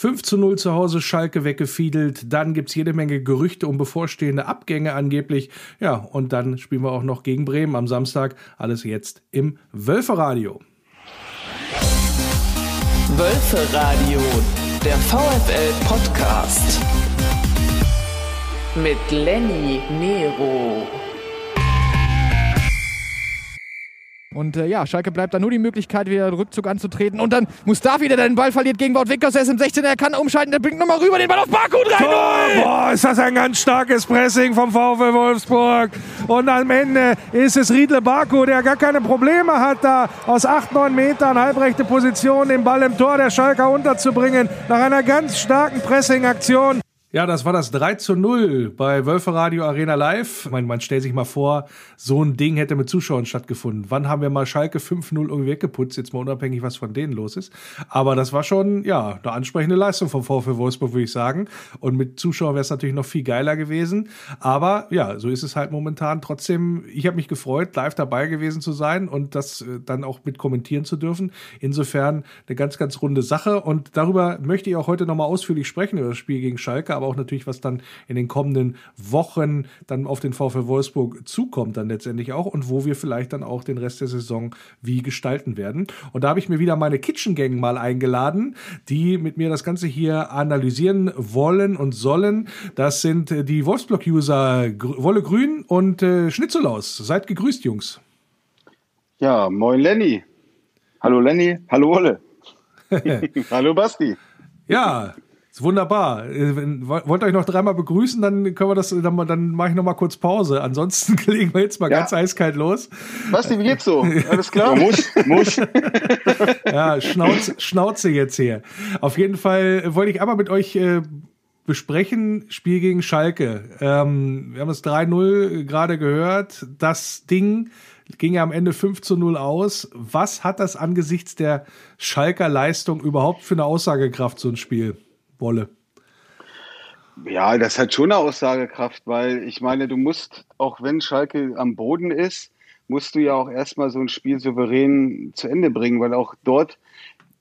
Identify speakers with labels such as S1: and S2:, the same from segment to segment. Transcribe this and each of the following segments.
S1: 5 zu 0 zu Hause Schalke weggefiedelt. Dann gibt's jede Menge Gerüchte um bevorstehende Abgänge angeblich. Ja, und dann spielen wir auch noch gegen Bremen am Samstag. Alles jetzt im Wölferadio.
S2: Wölferadio, der VfL-Podcast. Mit Lenny Nero.
S3: Und äh, ja, Schalke bleibt da nur die Möglichkeit, wieder Rückzug anzutreten. Und dann Mustafi, der den Ball verliert gegen Wout Wickers. Er ist im 16. Er kann umschalten. Der bringt nochmal rüber den Ball auf Baku rein.
S1: Tor! Boah, ist das ein ganz starkes Pressing vom VfL Wolfsburg. Und am Ende ist es Riedle Baku, der gar keine Probleme hat, da aus 8, 9 Metern halbrechte Position den Ball im Tor der Schalker unterzubringen. Nach einer ganz starken Pressing-Aktion. Ja, das war das 3 zu 0 bei Wölfe Radio Arena Live. Man, man stellt sich mal vor, so ein Ding hätte mit Zuschauern stattgefunden. Wann haben wir mal Schalke 5-0 irgendwie weggeputzt? Jetzt mal unabhängig, was von denen los ist. Aber das war schon, ja, eine ansprechende Leistung vom VfL Wolfsburg, würde ich sagen. Und mit Zuschauern wäre es natürlich noch viel geiler gewesen. Aber ja, so ist es halt momentan. Trotzdem, ich habe mich gefreut, live dabei gewesen zu sein und das äh, dann auch mit kommentieren zu dürfen. Insofern eine ganz, ganz runde Sache. Und darüber möchte ich auch heute nochmal ausführlich sprechen, über das Spiel gegen Schalke aber auch natürlich, was dann in den kommenden Wochen dann auf den VfL Wolfsburg zukommt, dann letztendlich auch und wo wir vielleicht dann auch den Rest der Saison wie gestalten werden. Und da habe ich mir wieder meine Kitchen Gang mal eingeladen, die mit mir das Ganze hier analysieren wollen und sollen. Das sind äh, die Wolfsblock-User Wolle Grün und äh, Schnitzelaus. Seid gegrüßt, Jungs.
S4: Ja, moin Lenny. Hallo Lenny, hallo Wolle. hallo Basti.
S1: Ja, ist wunderbar. Äh, wollt ihr euch noch dreimal begrüßen, dann können wir das, dann, dann mache ich noch mal kurz Pause. Ansonsten legen wir jetzt mal ja. ganz eiskalt los.
S4: Basti, wie geht's so? Alles klar? Ja, muss, muss.
S1: ja, Schnauze, Schnauze jetzt hier. Auf jeden Fall wollte ich einmal mit euch äh, besprechen, Spiel gegen Schalke. Ähm, wir haben das 3-0 gerade gehört. Das Ding ging ja am Ende 5 zu 0 aus. Was hat das angesichts der Schalker Leistung überhaupt für eine Aussagekraft, so ein Spiel? Wolle.
S4: Ja, das hat schon eine Aussagekraft, weil ich meine, du musst, auch wenn Schalke am Boden ist, musst du ja auch erstmal so ein Spiel souverän zu Ende bringen, weil auch dort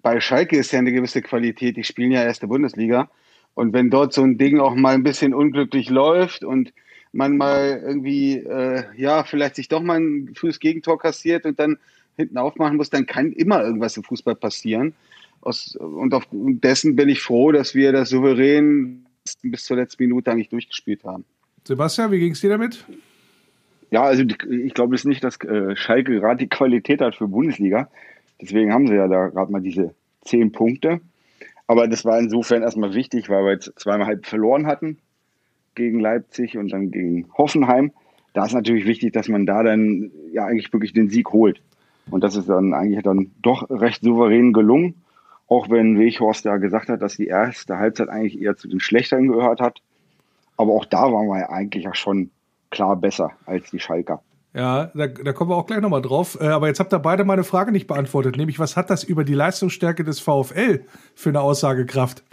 S4: bei Schalke ist ja eine gewisse Qualität. Die spielen ja erste Bundesliga. Und wenn dort so ein Ding auch mal ein bisschen unglücklich läuft und man mal irgendwie, äh, ja, vielleicht sich doch mal ein frühes Gegentor kassiert und dann hinten aufmachen muss, dann kann immer irgendwas im Fußball passieren. Aus, und aufgrund dessen bin ich froh, dass wir das souverän bis zur letzten Minute eigentlich durchgespielt haben.
S1: Sebastian, wie ging es dir damit?
S5: Ja, also ich glaube es nicht, dass äh, Schalke gerade die Qualität hat für Bundesliga. Deswegen haben sie ja da gerade mal diese zehn Punkte. Aber das war insofern erstmal wichtig, weil wir jetzt zweimal halb verloren hatten gegen Leipzig und dann gegen Hoffenheim. Da ist natürlich wichtig, dass man da dann ja eigentlich wirklich den Sieg holt. Und das ist dann eigentlich dann doch recht souverän gelungen. Auch wenn Weghorst ja gesagt hat, dass die erste Halbzeit eigentlich eher zu den Schlechteren gehört hat. Aber auch da waren wir ja eigentlich ja schon klar besser als die Schalker.
S1: Ja, da, da kommen wir auch gleich nochmal drauf. Äh, aber jetzt habt ihr beide meine Frage nicht beantwortet, nämlich was hat das über die Leistungsstärke des VfL für eine Aussagekraft?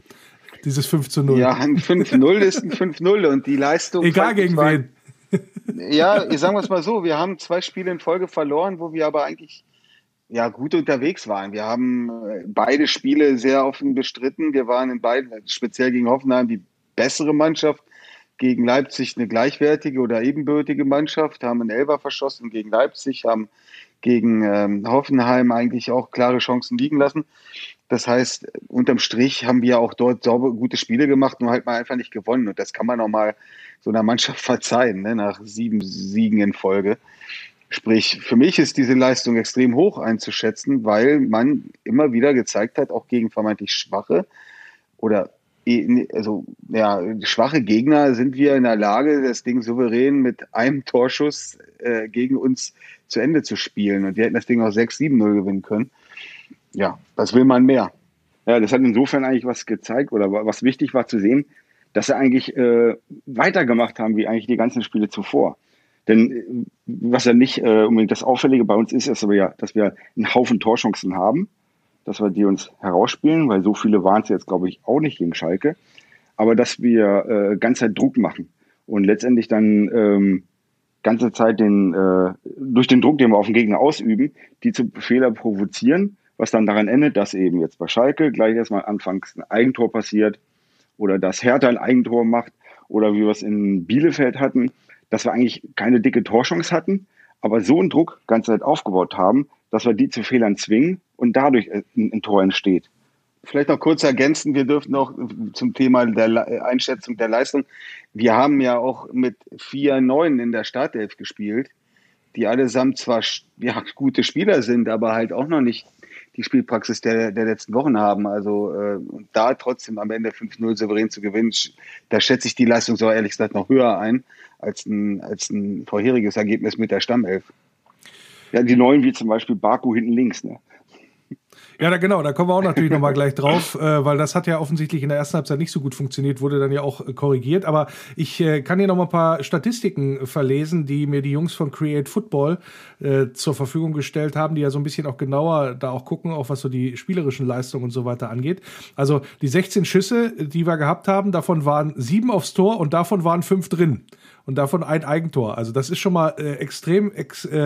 S1: Dieses 5 zu 0.
S4: Ja, ein 5-0 ist ein 5-0 und die Leistung.
S1: Egal gegen wen.
S4: Ja, sagen wir es mal so, wir haben zwei Spiele in Folge verloren, wo wir aber eigentlich ja, gut unterwegs waren. Wir haben äh, beide Spiele sehr offen bestritten. Wir waren in beiden, speziell gegen Hoffenheim, die bessere Mannschaft, gegen Leipzig eine gleichwertige oder ebenbürtige Mannschaft, haben einen Elber verschossen gegen Leipzig, haben gegen ähm, Hoffenheim eigentlich auch klare Chancen liegen lassen. Das heißt, unterm Strich haben wir auch dort sauber gute Spiele gemacht, nur halt mal einfach nicht gewonnen. Und das kann man auch mal so einer Mannschaft verzeihen, ne, nach sieben Siegen in Folge. Sprich, für mich ist diese Leistung extrem hoch einzuschätzen, weil man immer wieder gezeigt hat, auch gegen vermeintlich schwache oder also ja, schwache Gegner sind wir in der Lage, das Ding souverän mit einem Torschuss äh, gegen uns zu Ende zu spielen. Und wir hätten das Ding auch 6-7-0 gewinnen können. Ja, was will man mehr?
S5: Ja, das hat insofern eigentlich was gezeigt oder was wichtig war zu sehen, dass sie eigentlich äh, weitergemacht haben wie eigentlich die ganzen Spiele zuvor. Denn äh, was ja nicht äh, unbedingt das Auffällige bei uns ist, ist aber ja, dass wir einen Haufen Torchancen haben, dass wir die uns herausspielen, weil so viele waren es jetzt, glaube ich, auch nicht gegen Schalke. Aber dass wir äh, ganze Zeit Druck machen und letztendlich dann ähm, ganze Zeit den, äh, durch den Druck, den wir auf den Gegner ausüben, die zu Fehler provozieren, was dann daran endet, dass eben jetzt bei Schalke gleich erstmal anfangs ein Eigentor passiert oder dass Hertha ein Eigentor macht oder wie wir es in Bielefeld hatten, dass wir eigentlich keine dicke Torchance hatten, aber so einen Druck ganze Zeit aufgebaut haben, dass wir die zu Fehlern zwingen und dadurch ein, ein Tor entsteht.
S4: Vielleicht noch kurz ergänzen, wir dürfen noch zum Thema der Einschätzung der Leistung. Wir haben ja auch mit vier Neuen in der Startelf gespielt, die allesamt zwar ja, gute Spieler sind, aber halt auch noch nicht die Spielpraxis der, der letzten Wochen haben. Also äh, da trotzdem am Ende 5-0 souverän zu gewinnen, da schätze ich die Leistung so ehrlich gesagt noch höher ein als ein, als ein vorheriges Ergebnis mit der Stammelf.
S5: Ja, die neuen wie zum Beispiel Baku hinten links. Ne?
S1: Ja, da, genau, da kommen wir auch natürlich nochmal gleich drauf, äh, weil das hat ja offensichtlich in der ersten Halbzeit nicht so gut funktioniert, wurde dann ja auch äh, korrigiert. Aber ich äh, kann hier nochmal ein paar Statistiken verlesen, die mir die Jungs von Create Football äh, zur Verfügung gestellt haben, die ja so ein bisschen auch genauer da auch gucken, auch was so die spielerischen Leistungen und so weiter angeht. Also die 16 Schüsse, die wir gehabt haben, davon waren sieben aufs Tor und davon waren fünf drin und davon ein Eigentor. Also das ist schon mal äh, extrem, ex, äh,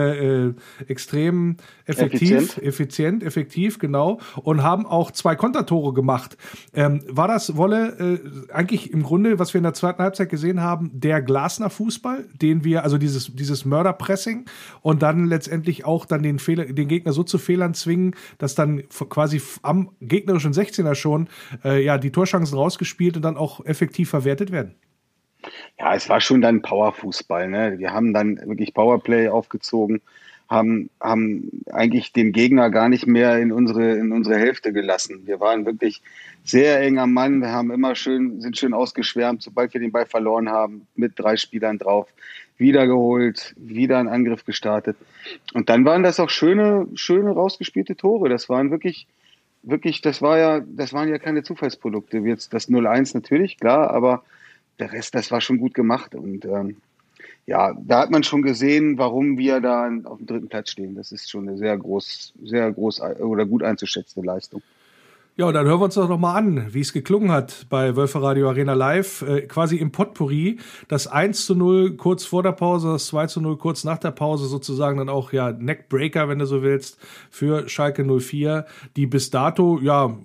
S1: äh, extrem effektiv, effizient. effizient, effektiv, genau. Und haben auch zwei Kontertore gemacht. Ähm, war das, Wolle, äh, eigentlich im Grunde, was wir in der zweiten Halbzeit gesehen haben, der Glasner Fußball, den wir, also dieses, dieses Mörderpressing und dann letztendlich auch dann den Fehler, den Gegner so zu Fehlern zwingen, dass dann quasi am gegnerischen 16er schon äh, ja die Torchancen rausgespielt und dann auch effektiv verwertet werden.
S4: Ja, es war schon dann Powerfußball. Ne? Wir haben dann wirklich Powerplay aufgezogen, haben, haben eigentlich den Gegner gar nicht mehr in unsere, in unsere Hälfte gelassen. Wir waren wirklich sehr eng am Mann. Wir haben immer schön, sind schön ausgeschwärmt, sobald wir den Ball verloren haben, mit drei Spielern drauf, wiedergeholt, wieder einen Angriff gestartet. Und dann waren das auch schöne, schöne rausgespielte Tore. Das waren wirklich, wirklich, das war ja, das waren ja keine Zufallsprodukte. Jetzt das 0-1 natürlich, klar, aber der Rest, das war schon gut gemacht. Und ähm, ja, da hat man schon gesehen, warum wir da auf dem dritten Platz stehen. Das ist schon eine sehr groß, sehr groß oder gut einzuschätzende Leistung.
S1: Ja, dann hören wir uns doch nochmal an, wie es geklungen hat bei Wölfe Radio Arena Live, äh, quasi im Potpourri. Das 1 zu 0 kurz vor der Pause, das 2 zu 0 kurz nach der Pause, sozusagen dann auch, ja, Neckbreaker, wenn du so willst, für Schalke 04, die bis dato, ja,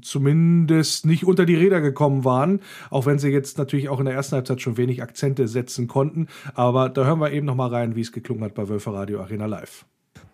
S1: zumindest nicht unter die Räder gekommen waren, auch wenn sie jetzt natürlich auch in der ersten Halbzeit schon wenig Akzente setzen konnten. Aber da hören wir eben nochmal rein, wie es geklungen hat bei Wölfe Radio Arena Live.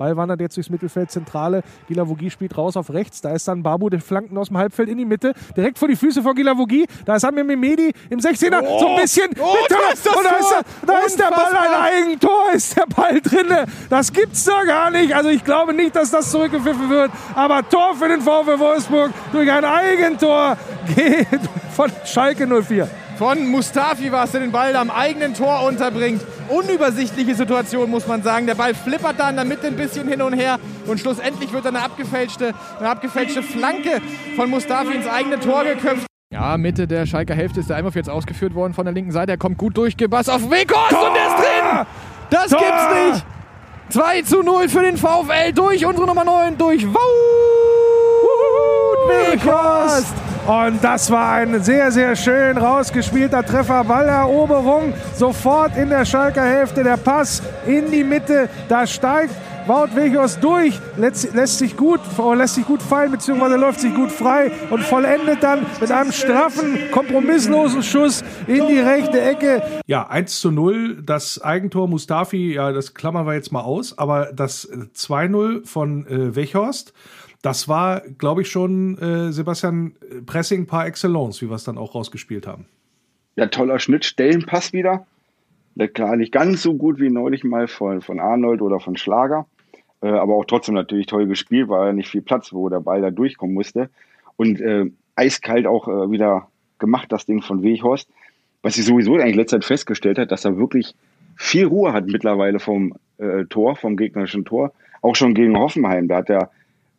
S1: Ball wandert jetzt durchs Mittelfeld, Zentrale. Gilavogi spielt raus auf rechts. Da ist dann Babu, der Flanken aus dem Halbfeld in die Mitte. Direkt vor die Füße von Gilavogi. Da ist Amir Mimedi im 16er. Oh, so ein bisschen. Oh, da ist, das und da ist, der, da ist der Ball ein Eigentor. Ist der Ball drinne. Das gibt's doch gar nicht. Also ich glaube nicht, dass das zurückgepfiffen wird. Aber Tor für den VfW Wolfsburg durch ein Eigentor geht von Schalke 04
S3: von Mustafi war es, der den Ball am eigenen Tor unterbringt. Unübersichtliche Situation, muss man sagen. Der Ball flippert da in der Mitte ein bisschen hin und her und schlussendlich wird dann eine abgefälschte, eine abgefälschte Flanke von Mustafi ins eigene Tor geköpft. Ja, Mitte der Schalker Hälfte ist der Einwurf jetzt ausgeführt worden von der linken Seite. Er kommt gut durch, Gebass auf Weghorst und der ist drin! Das Tor! gibt's nicht! 2 zu 0 für den VfL durch unsere Nummer 9, durch Wout
S1: Weghorst! Und das war ein sehr, sehr schön rausgespielter Treffer. Balleroberung sofort in der Schalker Hälfte. Der Pass in die Mitte. Da steigt Wout Weghorst durch, lässt, lässt, sich gut, lässt sich gut fallen, beziehungsweise läuft sich gut frei und vollendet dann mit einem straffen, kompromisslosen Schuss in die rechte Ecke. Ja, 1 zu 0, das Eigentor Mustafi, ja, das klammern wir jetzt mal aus, aber das 2-0 von äh, Weghorst, das war, glaube ich, schon äh, Sebastian Pressing par excellence, wie wir es dann auch rausgespielt haben.
S5: Ja, toller Schnittstellenpass wieder. Klar, nicht ganz so gut wie neulich mal von, von Arnold oder von Schlager. Äh, aber auch trotzdem natürlich toll gespielt, weil ja nicht viel Platz, wo der Ball da durchkommen musste. Und äh, eiskalt auch äh, wieder gemacht, das Ding von Weghorst. Was sie sowieso eigentlich letzte Zeit festgestellt hat, dass er wirklich viel Ruhe hat mittlerweile vom äh, Tor, vom gegnerischen Tor. Auch schon gegen Hoffenheim. Da hat er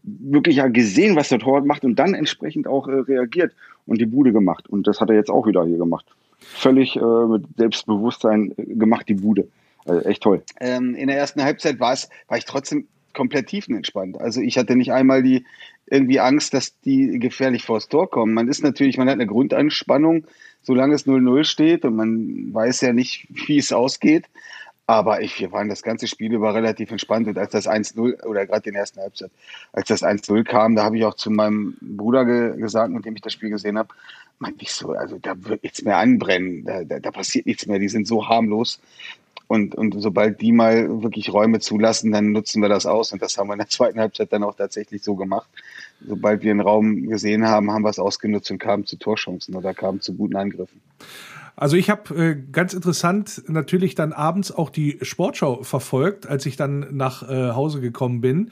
S5: wirklich ja gesehen, was der Torwart macht und dann entsprechend auch äh, reagiert und die Bude gemacht. Und das hat er jetzt auch wieder hier gemacht. Völlig äh, mit Selbstbewusstsein äh, gemacht, die Bude. Also echt toll.
S4: Ähm, in der ersten Halbzeit war war ich trotzdem komplett tiefenentspannt. Also ich hatte nicht einmal die irgendwie Angst, dass die gefährlich vors Tor kommen. Man ist natürlich, man hat eine Grundanspannung, solange es 0-0 steht und man weiß ja nicht, wie es ausgeht. Aber ich, wir waren das ganze Spiel über relativ entspannt. Und als das 1-0 oder gerade den ersten Halbzeit, als das 1-0 kam, da habe ich auch zu meinem Bruder ge gesagt, mit dem ich das Spiel gesehen habe, meinte ich so, also da wird nichts mehr anbrennen, da, da, da passiert nichts mehr, die sind so harmlos. Und, und sobald die mal wirklich Räume zulassen, dann nutzen wir das aus. Und das haben wir in der zweiten Halbzeit dann auch tatsächlich so gemacht. Sobald wir einen Raum gesehen haben, haben wir es ausgenutzt und kamen zu Torchancen oder kamen zu guten Angriffen.
S1: Also ich habe äh, ganz interessant natürlich dann abends auch die Sportschau verfolgt, als ich dann nach äh, Hause gekommen bin.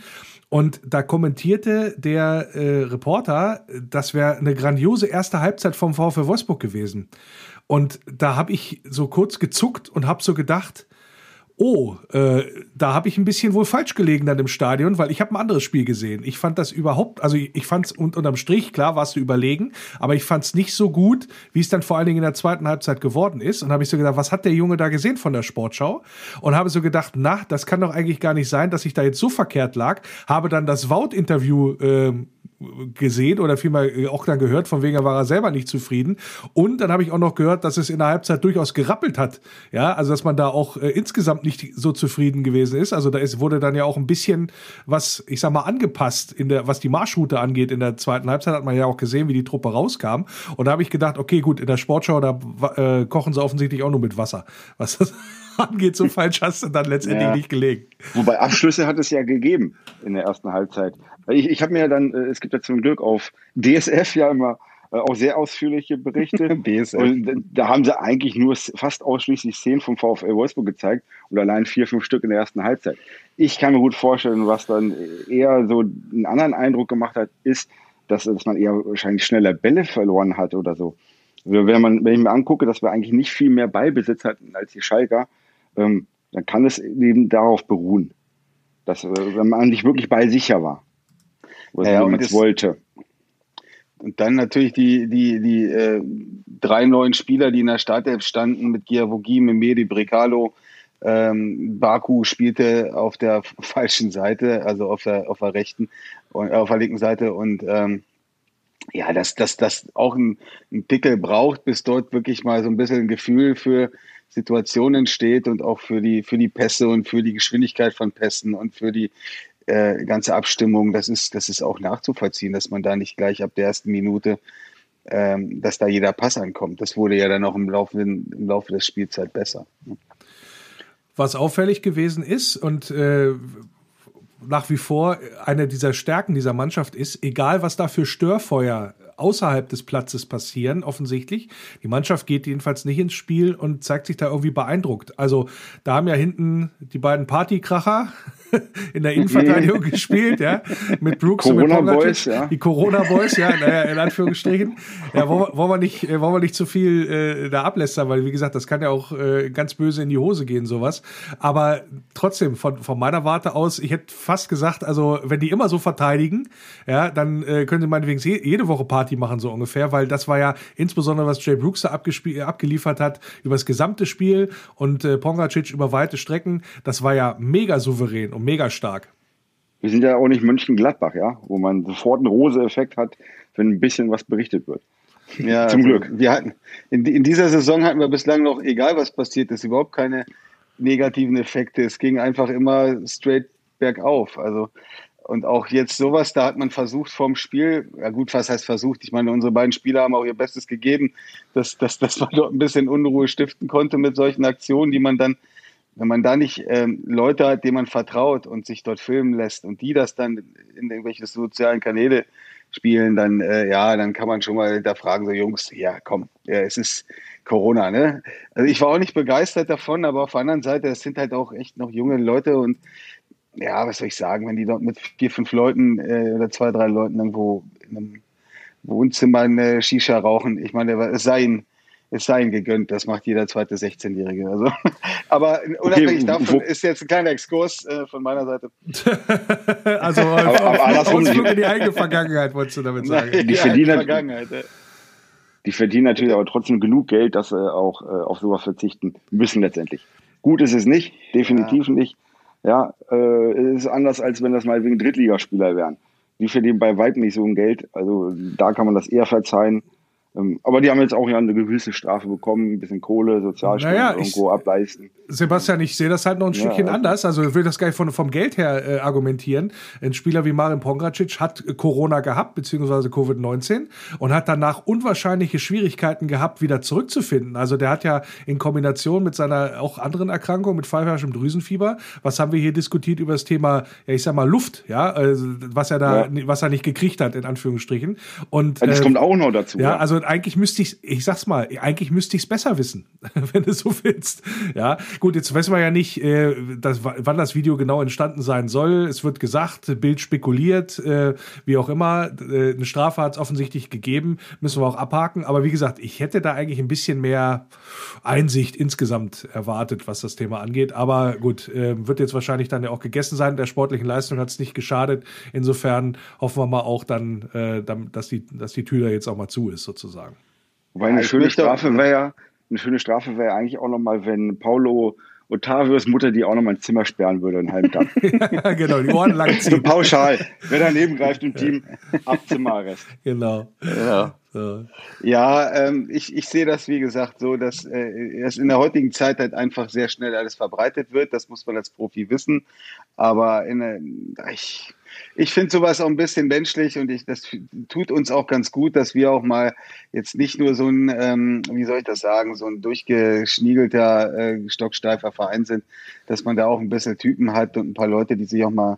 S1: Und da kommentierte der äh, Reporter, das wäre eine grandiose erste Halbzeit vom VfL Wolfsburg gewesen. Und da habe ich so kurz gezuckt und habe so gedacht, oh, äh, da habe ich ein bisschen wohl falsch gelegen dann im Stadion, weil ich habe ein anderes Spiel gesehen. Ich fand das überhaupt, also ich, ich fand es und, unterm Strich, klar warst du überlegen, aber ich fand es nicht so gut, wie es dann vor allen Dingen in der zweiten Halbzeit geworden ist. Und habe ich so gedacht, was hat der Junge da gesehen von der Sportschau? Und habe so gedacht, na, das kann doch eigentlich gar nicht sein, dass ich da jetzt so verkehrt lag. Habe dann das Wout-Interview äh, gesehen oder vielmehr äh, auch dann gehört, von wegen er war er selber nicht zufrieden. Und dann habe ich auch noch gehört, dass es in der Halbzeit durchaus gerappelt hat. Ja, also dass man da auch äh, insgesamt nicht so zufrieden gewesen ist. Also da ist, wurde dann ja auch ein bisschen was, ich sag mal, angepasst in der, was die Marschroute angeht. In der zweiten Halbzeit hat man ja auch gesehen, wie die Truppe rauskam. Und da habe ich gedacht, okay, gut, in der Sportschau, da äh, kochen sie offensichtlich auch nur mit Wasser. Was das angeht, so falsch hast du dann letztendlich ja. nicht gelegen.
S5: Wobei Abschlüsse hat es ja gegeben in der ersten Halbzeit. Ich, ich habe mir ja dann, äh, es gibt ja zum Glück auf DSF ja immer auch sehr ausführliche Berichte. Und da haben sie eigentlich nur fast ausschließlich Szenen vom VfL Wolfsburg gezeigt und allein vier, fünf Stück in der ersten Halbzeit. Ich kann mir gut vorstellen, was dann eher so einen anderen Eindruck gemacht hat, ist, dass, dass man eher wahrscheinlich schneller Bälle verloren hat oder so. Also wenn, man, wenn ich mir angucke, dass wir eigentlich nicht viel mehr Ballbesitz hatten als die Schalker, ähm, dann kann es eben darauf beruhen, dass äh, wenn man nicht wirklich ballsicher war, was ja, man es wollte.
S4: Und dann natürlich die, die, die äh, drei neuen Spieler, die in der Startelf standen, mit Giavogi, Memedi, Brecalo. Ähm, Baku spielte auf der falschen Seite, also auf der, auf der rechten, äh, auf der linken Seite und ähm, ja, dass das, das auch ein, ein Pickel braucht, bis dort wirklich mal so ein bisschen ein Gefühl für Situationen entsteht und auch für die, für die Pässe und für die Geschwindigkeit von Pässen und für die äh, ganze Abstimmung. Das ist, das ist auch nachzuvollziehen, dass man da nicht gleich ab der ersten Minute, ähm, dass da jeder Pass ankommt. Das wurde ja dann auch im Laufe, im Laufe der Spielzeit besser.
S1: Was auffällig gewesen ist und äh, nach wie vor eine dieser Stärken dieser Mannschaft ist, egal was da für Störfeuer außerhalb des Platzes passieren, offensichtlich. Die Mannschaft geht jedenfalls nicht ins Spiel und zeigt sich da irgendwie beeindruckt. Also da haben ja hinten die beiden Partykracher in der Innenverteidigung gespielt, ja, mit Brooks
S5: Corona
S1: und mit
S5: Boys, ja.
S1: Die Corona Boys, ja, naja, in Anführungsstrichen. Ja, wollen wir, wollen wir nicht, äh, wollen wir nicht zu viel äh, da ablästern, weil wie gesagt, das kann ja auch äh, ganz böse in die Hose gehen, sowas. Aber trotzdem, von, von meiner Warte aus, ich hätte fast gesagt, also wenn die immer so verteidigen, ja, dann äh, können sie meinetwegen jede Woche Party machen, so ungefähr, weil das war ja insbesondere, was Jay Brooks da abgeliefert hat, über das gesamte Spiel und äh, Pongacic über weite Strecken, das war ja mega souverän und mega stark.
S5: Wir sind ja auch nicht Mönchengladbach, ja, wo man sofort einen Rose-Effekt hat, wenn ein bisschen was berichtet wird.
S4: Ja, zum also Glück. Wir hatten, in, in, dieser Saison hatten wir bislang noch, egal was passiert ist, überhaupt keine negativen Effekte. Es ging einfach immer straight bergauf. Also, und auch jetzt sowas, da hat man versucht vorm Spiel, ja gut, was heißt versucht? Ich meine, unsere beiden Spieler haben auch ihr Bestes gegeben, dass, dass, dass man dort ein bisschen Unruhe stiften konnte mit solchen Aktionen, die man dann wenn man da nicht ähm, Leute hat, denen man vertraut und sich dort filmen lässt und die das dann in irgendwelche sozialen Kanäle spielen, dann äh, ja, dann kann man schon mal da fragen, so Jungs, ja komm, ja, es ist Corona, ne? Also ich war auch nicht begeistert davon, aber auf der anderen Seite, es sind halt auch echt noch junge Leute und ja, was soll ich sagen, wenn die dort mit vier, fünf Leuten äh, oder zwei, drei Leuten irgendwo in einem Wohnzimmer eine Shisha rauchen, ich meine, es sei ihnen es sei ihm gegönnt. Das macht jeder zweite 16-Jährige. Also, aber unabhängig okay, davon ist jetzt ein kleiner Exkurs äh, von meiner Seite.
S1: also aber, aber andersrum in die eigene Vergangenheit, wolltest du damit sagen.
S5: Die, die verdienen, Vergangenheit, ja. die verdienen natürlich aber trotzdem genug Geld, dass sie auch äh, auf sowas verzichten müssen letztendlich. Gut ist es nicht, definitiv ja. nicht. Ja, äh, ist anders, als wenn das mal wegen Drittligaspieler wären. Die verdienen bei weitem nicht so ein Geld. Also da kann man das eher verzeihen aber die haben jetzt auch ja eine gewisse Strafe bekommen, ein bisschen Kohle, Sozialstunden
S1: Naja,
S5: irgendwo
S1: ich-
S5: ableisten.
S1: Sebastian, ich sehe das halt noch ein
S5: Ja,
S1: Stückchen
S5: also-
S1: anders. Also ich will das gar nicht von, vom Geld her äh, argumentieren. Ein Spieler wie Marin Pongracic hat äh, Corona gehabt, beziehungsweise Covid-19 und hat danach unwahrscheinliche Schwierigkeiten gehabt, wieder zurückzufinden. Also der hat ja in Kombination mit seiner auch anderen Erkrankung, mit pfeiferschem Drüsenfieber, was haben wir hier diskutiert über das Thema, ja ich sag mal Luft, ja, also, was er da, was er nicht gekriegt hat, in Anführungsstrichen. Und
S5: Ja, das
S1: äh,
S5: kommt auch noch dazu.
S1: ja, also eigentlich müsste ich, ich sag's mal, eigentlich müsste ich es besser wissen, wenn du so willst. Ja, gut, jetzt wissen wir ja nicht, äh, das, wann das Video genau entstanden sein soll. Es wird gesagt, Bild spekuliert, äh, wie auch immer. Äh, eine Strafe hat es offensichtlich gegeben, müssen wir auch abhaken. Aber wie gesagt, ich hätte da eigentlich ein bisschen mehr Einsicht insgesamt erwartet, was das Thema angeht. Aber gut, äh, wird jetzt wahrscheinlich dann ja auch gegessen sein. Der sportlichen Leistung hat es nicht geschadet. Insofern hoffen wir mal auch dann, äh, dann dass, die, dass die Tür da jetzt auch mal zu ist, sozusagen.
S5: Wobei eine
S4: ich
S5: schöne Strafe wäre ja, eine schöne Strafe wäre eigentlich auch nochmal, wenn Paulo Otavios Mutter die auch nochmal ein Zimmer sperren würde, einen halben Tag.
S1: Ja, genau, die Ohren lang
S5: so
S1: ziehen.
S5: pauschal. Wer daneben greift im Team, ab Zimmerarrest.
S1: Genau.
S4: Ja.
S1: So.
S4: Ja, ähm, ich, ich sehe das, wie gesagt, so, dass äh, es in der heutigen Zeit halt einfach sehr schnell alles verbreitet wird. Das muss man als Profi wissen. Aber in, der- ich, ich finde sowas auch ein bisschen menschlich und ich, das tut uns auch ganz gut, dass wir auch mal jetzt nicht nur so ein, ähm, wie soll ich das sagen, so ein durchgeschniegelter, äh, stocksteifer Verein sind, dass man da auch ein bisschen Typen hat und ein paar Leute, die sich auch mal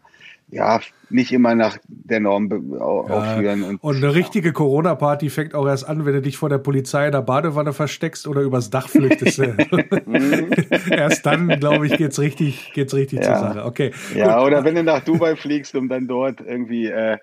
S4: ja, nicht immer nach der Norm aufführen. Und,
S1: Und eine richtige Corona-Party fängt auch erst an, wenn du dich vor der Polizei in der Badewanne versteckst oder übers Dach flüchtest. erst dann, glaube ich, geht's richtig, geht's richtig zur
S4: Ja.
S1: Sache. Okay.
S4: Ja,
S1: Gut.
S4: oder wenn du nach Dubai fliegst, um dann dort irgendwie äh,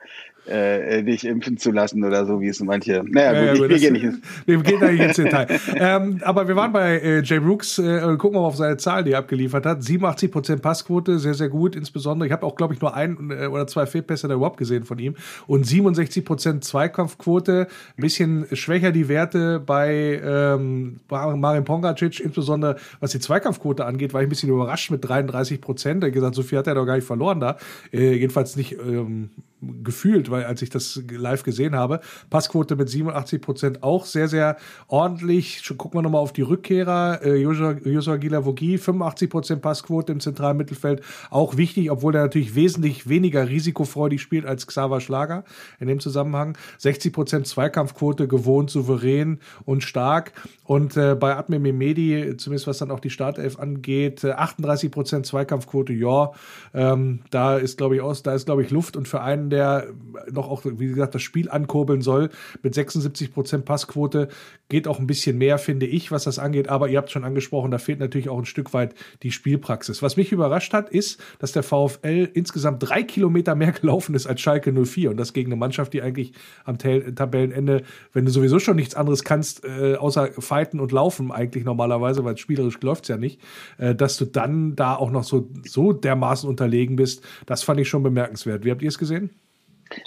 S4: äh, dich impfen zu lassen oder so, wie es manche. Naja,
S1: Ja,
S4: gut, ich, wir gehen nicht ins.
S1: Wir gehen da nicht ins Detail. ähm, aber wir waren bei äh, Jay Brooks, äh, gucken wir mal auf seine Zahlen, die er abgeliefert hat. 87% Passquote, sehr, sehr gut. Insbesondere, ich habe auch, glaube ich, nur ein äh, oder zwei Fehlpässe da überhaupt gesehen von ihm. Und 67% Zweikampfquote, ein bisschen schwächer die Werte bei ähm, Marin Pongracic, insbesondere was die Zweikampfquote angeht, war ich ein bisschen überrascht mit 33%. Er hat gesagt, so viel hat er doch gar nicht verloren da. Äh, jedenfalls nicht ähm, gefühlt, weil als ich das live gesehen habe, Passquote mit 87 Prozent auch sehr, sehr ordentlich. Gucken wir nochmal auf die Rückkehrer. Äh, Joshua, Gilavogi, 85 Prozent Passquote im zentralen Mittelfeld. Auch wichtig, obwohl er natürlich wesentlich weniger risikofreudig spielt als Xaver Schlager in dem Zusammenhang. 60 Prozent Zweikampfquote, gewohnt, souverän und stark. Und äh, bei Admir Mehmedi, zumindest was dann auch die Startelf angeht, äh, 38 Prozent Zweikampfquote, ja, ähm, da ist, glaube ich, aus, da ist, glaube ich, Luft. Und für einen, der noch auch, wie gesagt, das Spiel ankurbeln soll, mit 76 Prozent Passquote, geht auch ein bisschen mehr, finde ich, was das angeht. Aber ihr habt schon angesprochen, da fehlt natürlich auch ein Stück weit die Spielpraxis. Was mich überrascht hat, ist, dass der VfL insgesamt drei Kilometer mehr gelaufen ist als Schalke 04. Und das gegen eine Mannschaft, die eigentlich am Tabellenende, wenn du sowieso schon nichts anderes kannst, äh, außer fighten und laufen eigentlich normalerweise, weil spielerisch läuft's ja nicht, äh, dass du dann da auch noch so, so dermaßen unterlegen bist, das fand ich schon bemerkenswert. Wie habt ihr es gesehen?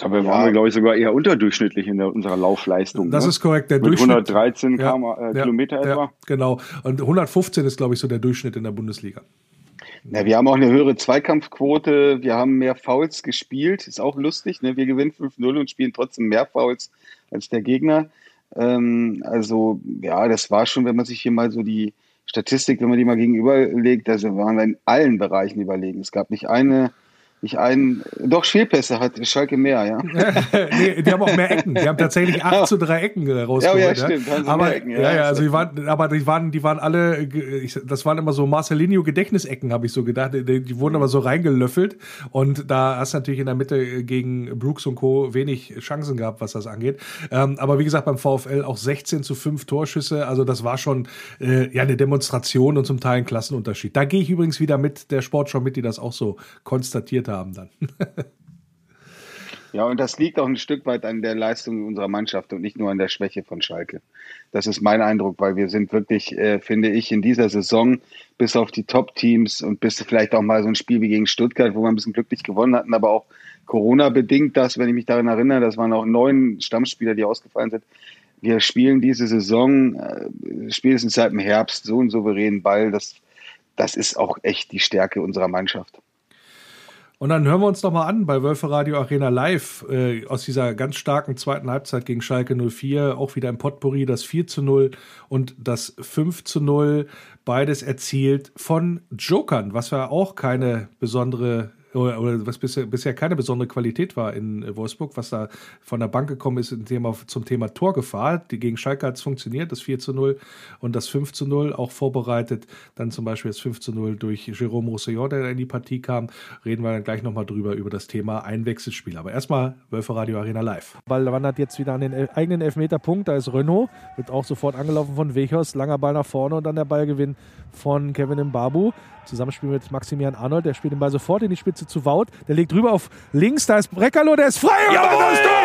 S5: Aber wir waren, glaube ich, sogar eher unterdurchschnittlich in der, unserer Laufleistung.
S1: Das
S5: ne?
S1: ist korrekt. Der
S5: Mit
S1: Durchschnitt-
S5: 113
S1: Ja,
S5: km, äh,
S1: ja,
S5: Kilometer etwa.
S1: Ja, genau. Und 115 ist, glaube ich, so der Durchschnitt in der Bundesliga.
S4: Na, wir haben auch eine höhere Zweikampfquote, wir haben mehr Fouls gespielt, ist auch lustig. Ne? Wir gewinnen 5-0 und spielen trotzdem mehr Fouls als der Gegner. Ähm, also, ja, das war schon, wenn man sich hier mal so die Statistik, wenn man die mal gegenüberlegt, also waren wir in allen Bereichen überlegen. Es gab nicht eine, nicht einen, doch Fehlpässe hat Schalke mehr, ja.
S1: nee, die haben auch mehr Ecken. Die haben tatsächlich 8 zu 3 Ecken äh, rausgeholt.
S4: Ja, ja, stimmt. Haben sie
S1: Aber,
S4: mehr Ecken, ja.
S1: ja, ja, also die waren, aber die waren, die waren alle, äh, ich, das waren immer so Marcelinho Gedächtnisecken, habe ich so gedacht. Die, die wurden aber so reingelöffelt. Und da hast du natürlich in der Mitte gegen Brooks und Co. wenig Chancen gehabt, was das angeht. Ähm, aber wie gesagt, beim VfL auch 16 zu 5 Torschüsse. Also das war schon äh, ja eine Demonstration und zum Teil ein Klassenunterschied. Da gehe ich übrigens wieder mit der Sportschau mit, die das auch so konstatiert haben dann.
S4: Ja, und das liegt auch ein Stück weit an der Leistung unserer Mannschaft und nicht nur an der Schwäche von Schalke. Das ist mein Eindruck, weil wir sind wirklich, äh, finde ich, in dieser Saison bis auf die Top-Teams und bis vielleicht auch mal so ein Spiel wie gegen Stuttgart, wo wir ein bisschen glücklich gewonnen hatten, aber auch Corona-bedingt das, wenn ich mich daran erinnere, das waren auch neun Stammspieler, die ausgefallen sind. Wir spielen diese Saison, äh, spätestens seit dem Herbst, so einen souveränen Ball. Das, das ist auch echt die Stärke unserer Mannschaft.
S1: Und dann hören wir uns doch mal an bei Wölfe Radio Arena Live äh, aus dieser ganz starken zweiten Halbzeit gegen Schalke 04, auch wieder im Potpourri das 4 zu 0 und das 5 zu 0, beides erzielt von Jokern, was ja auch keine besondere oder, oder was bisher, bisher keine besondere Qualität war in Wolfsburg, was da von der Bank gekommen ist Thema, zum Thema Torgefahr. Die gegen Schalke hat es funktioniert, das 4 zu 0 und das 5 zu 0 auch vorbereitet. Dann zum Beispiel das 5 zu 0 durch Jérôme Roussillon, der in die Partie kam. Reden wir dann gleich nochmal drüber, über das Thema Einwechselspiel. Aber erstmal Wölfe Radio Arena live. Ball wandert jetzt wieder an den eigenen Elfmeterpunkt. Da ist Renault, wird auch sofort angelaufen von Wechers. Langer Ball nach vorne und dann der Ballgewinn von Kevin Mbabu. Zusammenspiel mit Maximilian Arnold, der spielt den Ball sofort in die Spitze zu Wout. Der legt rüber auf links, da ist Breckerlo, der ist frei und Jawohl! macht das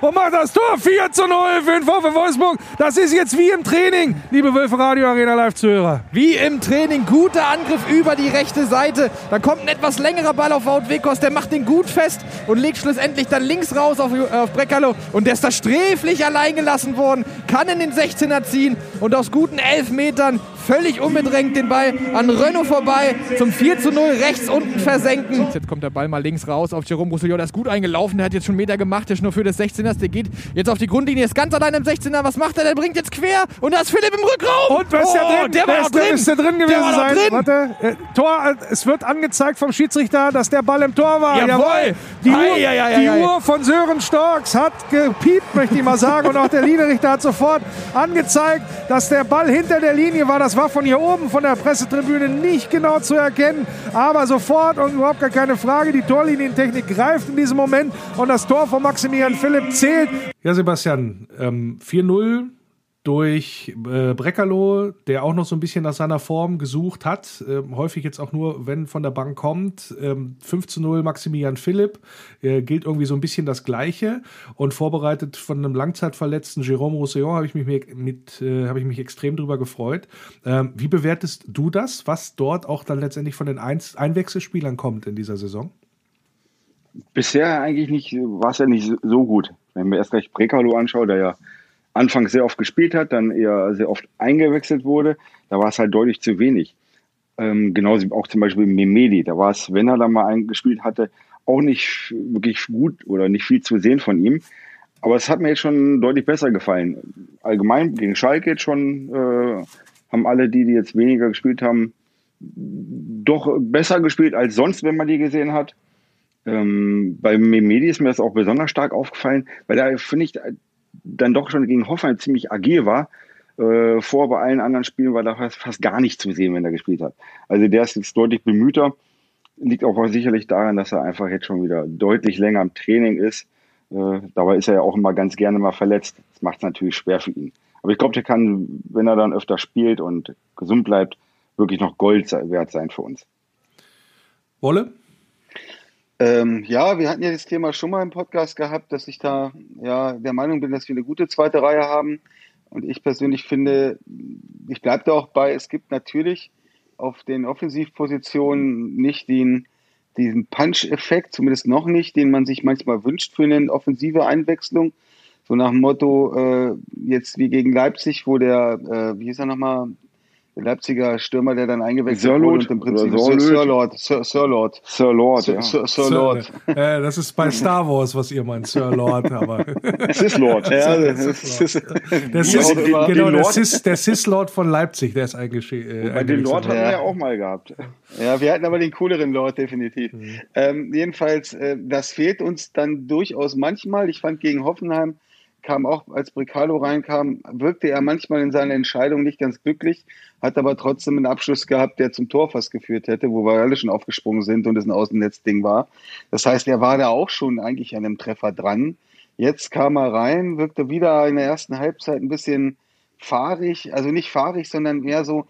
S1: Und macht das Tor 4 zu 0 für den VfW Wolfsburg. Das ist jetzt wie im Training, liebe Wölfe Radio Arena Live-Zuhörer.
S3: Wie im Training, guter Angriff über die rechte Seite. Da kommt ein etwas längerer Ball auf Wout Wekos, der macht den gut fest und legt schlussendlich dann links raus auf, auf Breckerlo. Und der ist da sträflich allein gelassen worden, kann in den 16er ziehen und aus guten elf Metern völlig unbedrängt den Ball an Renault vorbei zum 4 zu 0 rechts unten versenken. Jetzt kommt der Ball mal links raus auf Jerome Roussillon. Der ist gut eingelaufen, der hat jetzt schon Meter gemacht, der ist nur für des 16ers. Der geht jetzt auf die Grundlinie, ist ganz allein im 16er. Was macht er? Der bringt jetzt quer und da ist Philipp im Rückraum.
S1: Und ist der
S3: oh,
S1: drin?
S3: Der war
S1: ist
S3: drin.
S1: Der drin gewesen
S3: Der war
S1: sein?
S3: drin.
S1: Warte, äh, Tor, äh, es wird angezeigt vom Schiedsrichter, dass der Ball im Tor war.
S3: Jawohl.
S1: Die, Uhr,
S3: Ei, ei, ei,
S1: die
S3: ei, ei.
S1: Uhr von Sören Storks hat gepiept, möchte ich mal sagen. Und auch der Linienrichter hat sofort angezeigt, dass der Ball hinter der Linie war. Das war von hier oben, von der Pressetribüne nicht genau zu erkennen. Aber sofort und überhaupt gar keine Frage. Die Torlinientechnik greift in diesem Moment und das Tor von Maximilian Philipp zählt. Ja, Sebastian, ähm, 4-0 durch äh, Breckerloh, der auch noch so ein bisschen nach seiner Form gesucht hat. Ähm, häufig jetzt auch nur, wenn von der Bank kommt. Ähm, 5 zu 0 Maximilian Philipp. Äh, gilt irgendwie so ein bisschen das Gleiche. Und vorbereitet von einem langzeitverletzten Jérôme Roussillon habe ich mich äh, habe ich mich extrem drüber gefreut. Ähm, wie bewertest du das, was dort auch dann letztendlich von den Ein Einwechselspielern kommt in dieser Saison?
S5: Bisher eigentlich nicht, war es ja nicht so gut. Wenn man erst gleich Brekalo anschaut, der ja anfangs sehr oft gespielt hat, dann eher sehr oft eingewechselt wurde, da war es halt deutlich zu wenig. Ähm, genauso auch zum Beispiel Memedi, da war es, wenn er da mal eingespielt hatte, auch nicht wirklich gut oder nicht viel zu sehen von ihm. Aber es hat mir jetzt schon deutlich besser gefallen. Allgemein gegen Schalke jetzt schon äh, haben alle die, die jetzt weniger gespielt haben, doch besser gespielt als sonst, wenn man die gesehen hat. Ähm, bei Memedi ist mir das auch besonders stark aufgefallen, weil da finde ich dann doch schon gegen Hoffenheim ziemlich agil war. Äh, vor bei allen anderen Spielen war da fast, fast gar nicht zu sehen, wenn er gespielt hat. Also der ist jetzt deutlich bemühter. Liegt auch sicherlich daran, dass er einfach jetzt schon wieder deutlich länger im Training ist. Äh, dabei ist er ja auch immer ganz gerne mal verletzt. Das macht es natürlich schwer für ihn. Aber ich glaube, der kann, wenn er dann öfter spielt und gesund bleibt, wirklich noch Gold wert sein für uns.
S1: Wolle?
S4: Ähm, ja, wir hatten ja das Thema schon mal im Podcast gehabt, dass ich da ja der Meinung bin, dass wir eine gute zweite Reihe haben. Und ich persönlich finde, ich bleibe da auch bei, es gibt natürlich auf den Offensivpositionen nicht den, diesen Punch-Effekt, zumindest noch nicht, den man sich manchmal wünscht für eine offensive Einwechslung. So nach dem Motto, äh, jetzt wie gegen Leipzig, wo der, äh, wie hieß er nochmal, der Leipziger Stürmer, der dann eingewechselt
S5: Sirlot
S4: wurde und im Prinzip
S5: oder
S4: Sir,
S5: Sirlot.
S4: Sir Lord, Sir, Sir Lord.
S5: Sir Lord,
S4: Sir,
S5: ja.
S4: Sir, Sir Lord.
S1: Äh, das ist bei Star Wars, was ihr meint, Sir Lord, aber
S5: Es ist Lord.
S4: Ja,
S1: Sir-
S4: das ist,
S1: der Sis, genau, der
S5: Lord-
S1: Sis, der Sis Lord von Leipzig, der ist eingeschrieben. Äh,
S5: Bei den Lord hatten wir
S4: Ja.
S5: auch mal gehabt.
S4: Ja, wir hatten aber den cooleren Lord, definitiv. Ähm, jedenfalls, äh, das fehlt uns dann durchaus manchmal. Ich fand gegen Hoffenheim kam auch, als Bricalo reinkam, wirkte er manchmal in seiner Entscheidung nicht ganz glücklich, hat aber trotzdem einen Abschluss gehabt, der zum Tor fast geführt hätte, wo wir alle schon aufgesprungen sind und es ein Außennetzding war. Das heißt, er war da auch schon eigentlich an einem Treffer dran. Jetzt kam er rein, wirkte wieder in der ersten Halbzeit ein bisschen fahrig, also nicht fahrig, sondern eher so,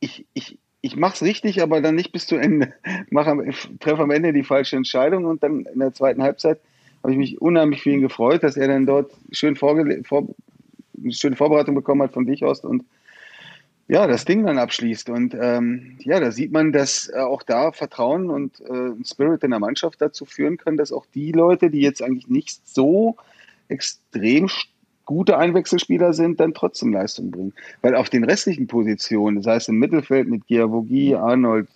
S4: ich, ich, ich mach's richtig, aber dann nicht bis zu Ende. Treffe am Ende die falsche Entscheidung und dann in der zweiten Halbzeit habe ich mich unheimlich für ihn gefreut, dass er dann dort schön vorgele vor, eine schöne Vorbereitung bekommen hat von Wichhorst und ja, das Ding dann abschließt. Und ähm, ja, da sieht man, dass äh, auch da Vertrauen und äh, Spirit in der Mannschaft dazu führen kann, dass auch die Leute, die jetzt eigentlich nicht so extrem gute Einwechselspieler sind, dann trotzdem Leistung bringen. Weil auf den restlichen Positionen, das heißt im Mittelfeld mit Giavogi, Arnold,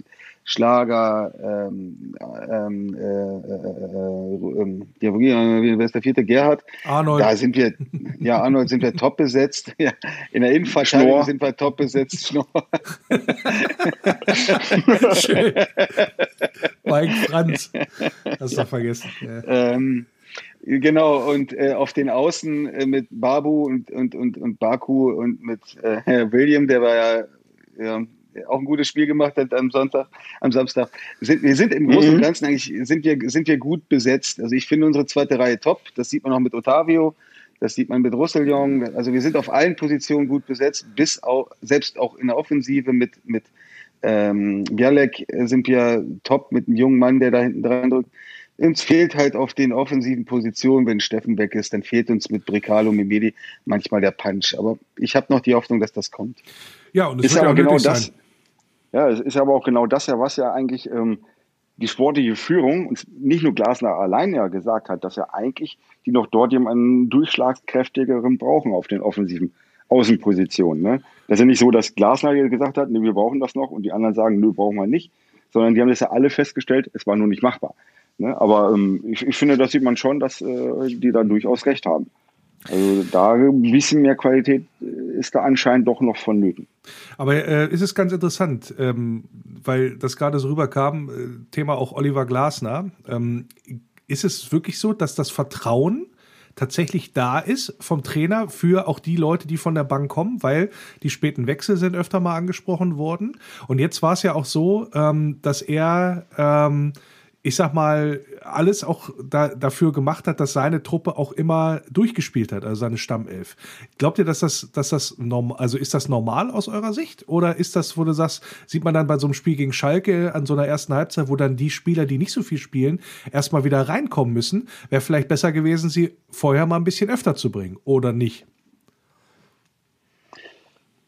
S4: Schlager, ähm, ähm, äh, äh, äh, ja, wer ist der vierte? Gerhard.
S1: Arnold.
S4: Da sind wir, ja, Arnold sind wir top besetzt. Ja, in der Innenverteidigung sind wir top besetzt. Schnorr.
S1: Schön. Mike Franz. Hast du vergessen. Ja.
S4: Ähm, Genau, und äh, auf den Außen äh, mit Babu und, und, und, und Baku und mit äh, William, der war ja, ja auch ein gutes Spiel gemacht hat am Sonntag, am Samstag. Sind, wir sind im Großen und mhm. Ganzen eigentlich sind wir, sind wir gut besetzt. Also ich finde unsere zweite Reihe top. Das sieht man auch mit Otavio, das sieht man mit Roussillon. Also wir sind auf allen Positionen gut besetzt, bis auch, selbst auch in der Offensive mit, mit ähm, Bialek sind wir top mit einem jungen Mann, der da hinten dran drückt. Uns fehlt halt auf den offensiven Positionen, wenn Steffen weg ist, dann fehlt uns mit Bricalo, Mimedi manchmal der Punch. Aber ich habe noch die Hoffnung, dass das kommt.
S1: Ja, und es
S5: ist
S1: wird
S5: aber
S1: ja
S5: genau
S1: sein.
S5: Ja, es ist aber auch genau das ja, was ja eigentlich ähm, die sportliche Führung und nicht nur Glasner allein ja gesagt hat, dass ja eigentlich die noch dort jemanden durchschlagskräftigeren brauchen auf den offensiven Außenpositionen. Ne? Das ist ja nicht so, dass Glasner gesagt hat, nee, wir brauchen das noch und die anderen sagen, nö, brauchen wir nicht, sondern die haben das ja alle festgestellt, es war nur nicht machbar. Ne? Aber ähm, ich, ich, finde, das sieht man schon, dass äh, die da durchaus recht haben. Also da ein bisschen mehr Qualität äh, ist da anscheinend doch noch vonnöten.
S1: Aber äh, ist es ganz interessant, ähm, weil das gerade so rüberkam, äh, Thema auch Oliver Glasner. Ähm, ist es wirklich so, dass das Vertrauen tatsächlich da ist vom Trainer für auch die Leute, die von der Bank kommen, weil die späten Wechsel sind öfter mal angesprochen worden. Und jetzt war es ja auch so, ähm, dass er ähm, ich sag mal, alles auch da, dafür gemacht hat, dass seine Truppe auch immer durchgespielt hat, also seine Stammelf. Glaubt ihr, dass das, dass das normal, also ist das normal aus eurer Sicht? Oder ist das, wo du sagst, sieht man dann bei so einem Spiel gegen Schalke an so einer ersten Halbzeit, wo dann die Spieler, die nicht so viel spielen, erstmal wieder reinkommen müssen? Wäre vielleicht besser gewesen, sie vorher mal ein bisschen öfter zu bringen, oder nicht?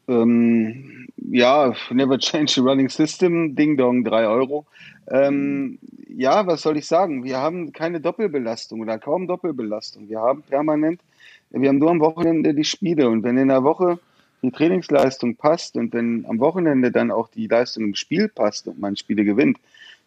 S4: Ähm, ja, never change the running system, Ding Dong, drei Euro. Ähm, ja, was soll ich sagen? Wir haben keine Doppelbelastung oder kaum Doppelbelastung. Wir haben permanent, wir haben nur am Wochenende die Spiele und wenn in der Woche die Trainingsleistung passt und wenn am Wochenende dann auch die Leistung im Spiel passt und man Spiele gewinnt,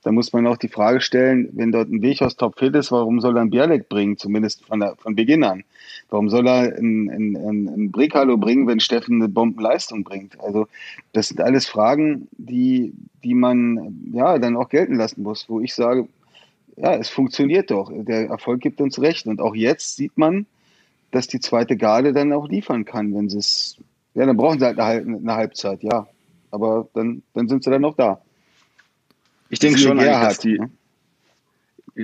S4: da muss man auch die Frage stellen, wenn dort ein Weg aus topfit ist, warum soll er einen Bialek bringen, zumindest von, der, von Beginn an? Warum soll er einen, einen, einen Brekalo bringen, wenn Steffen eine Bombenleistung bringt? Also das sind alles Fragen, die, die man ja dann auch gelten lassen muss, wo ich sage, ja, es funktioniert doch. Der Erfolg gibt uns recht. Und auch jetzt sieht man, dass die zweite Garde dann auch liefern kann, wenn sie es, ja, dann brauchen sie halt eine, eine Halbzeit, ja. Aber dann, dann sind sie dann noch da.
S5: Ich denke schon, dass die, ne?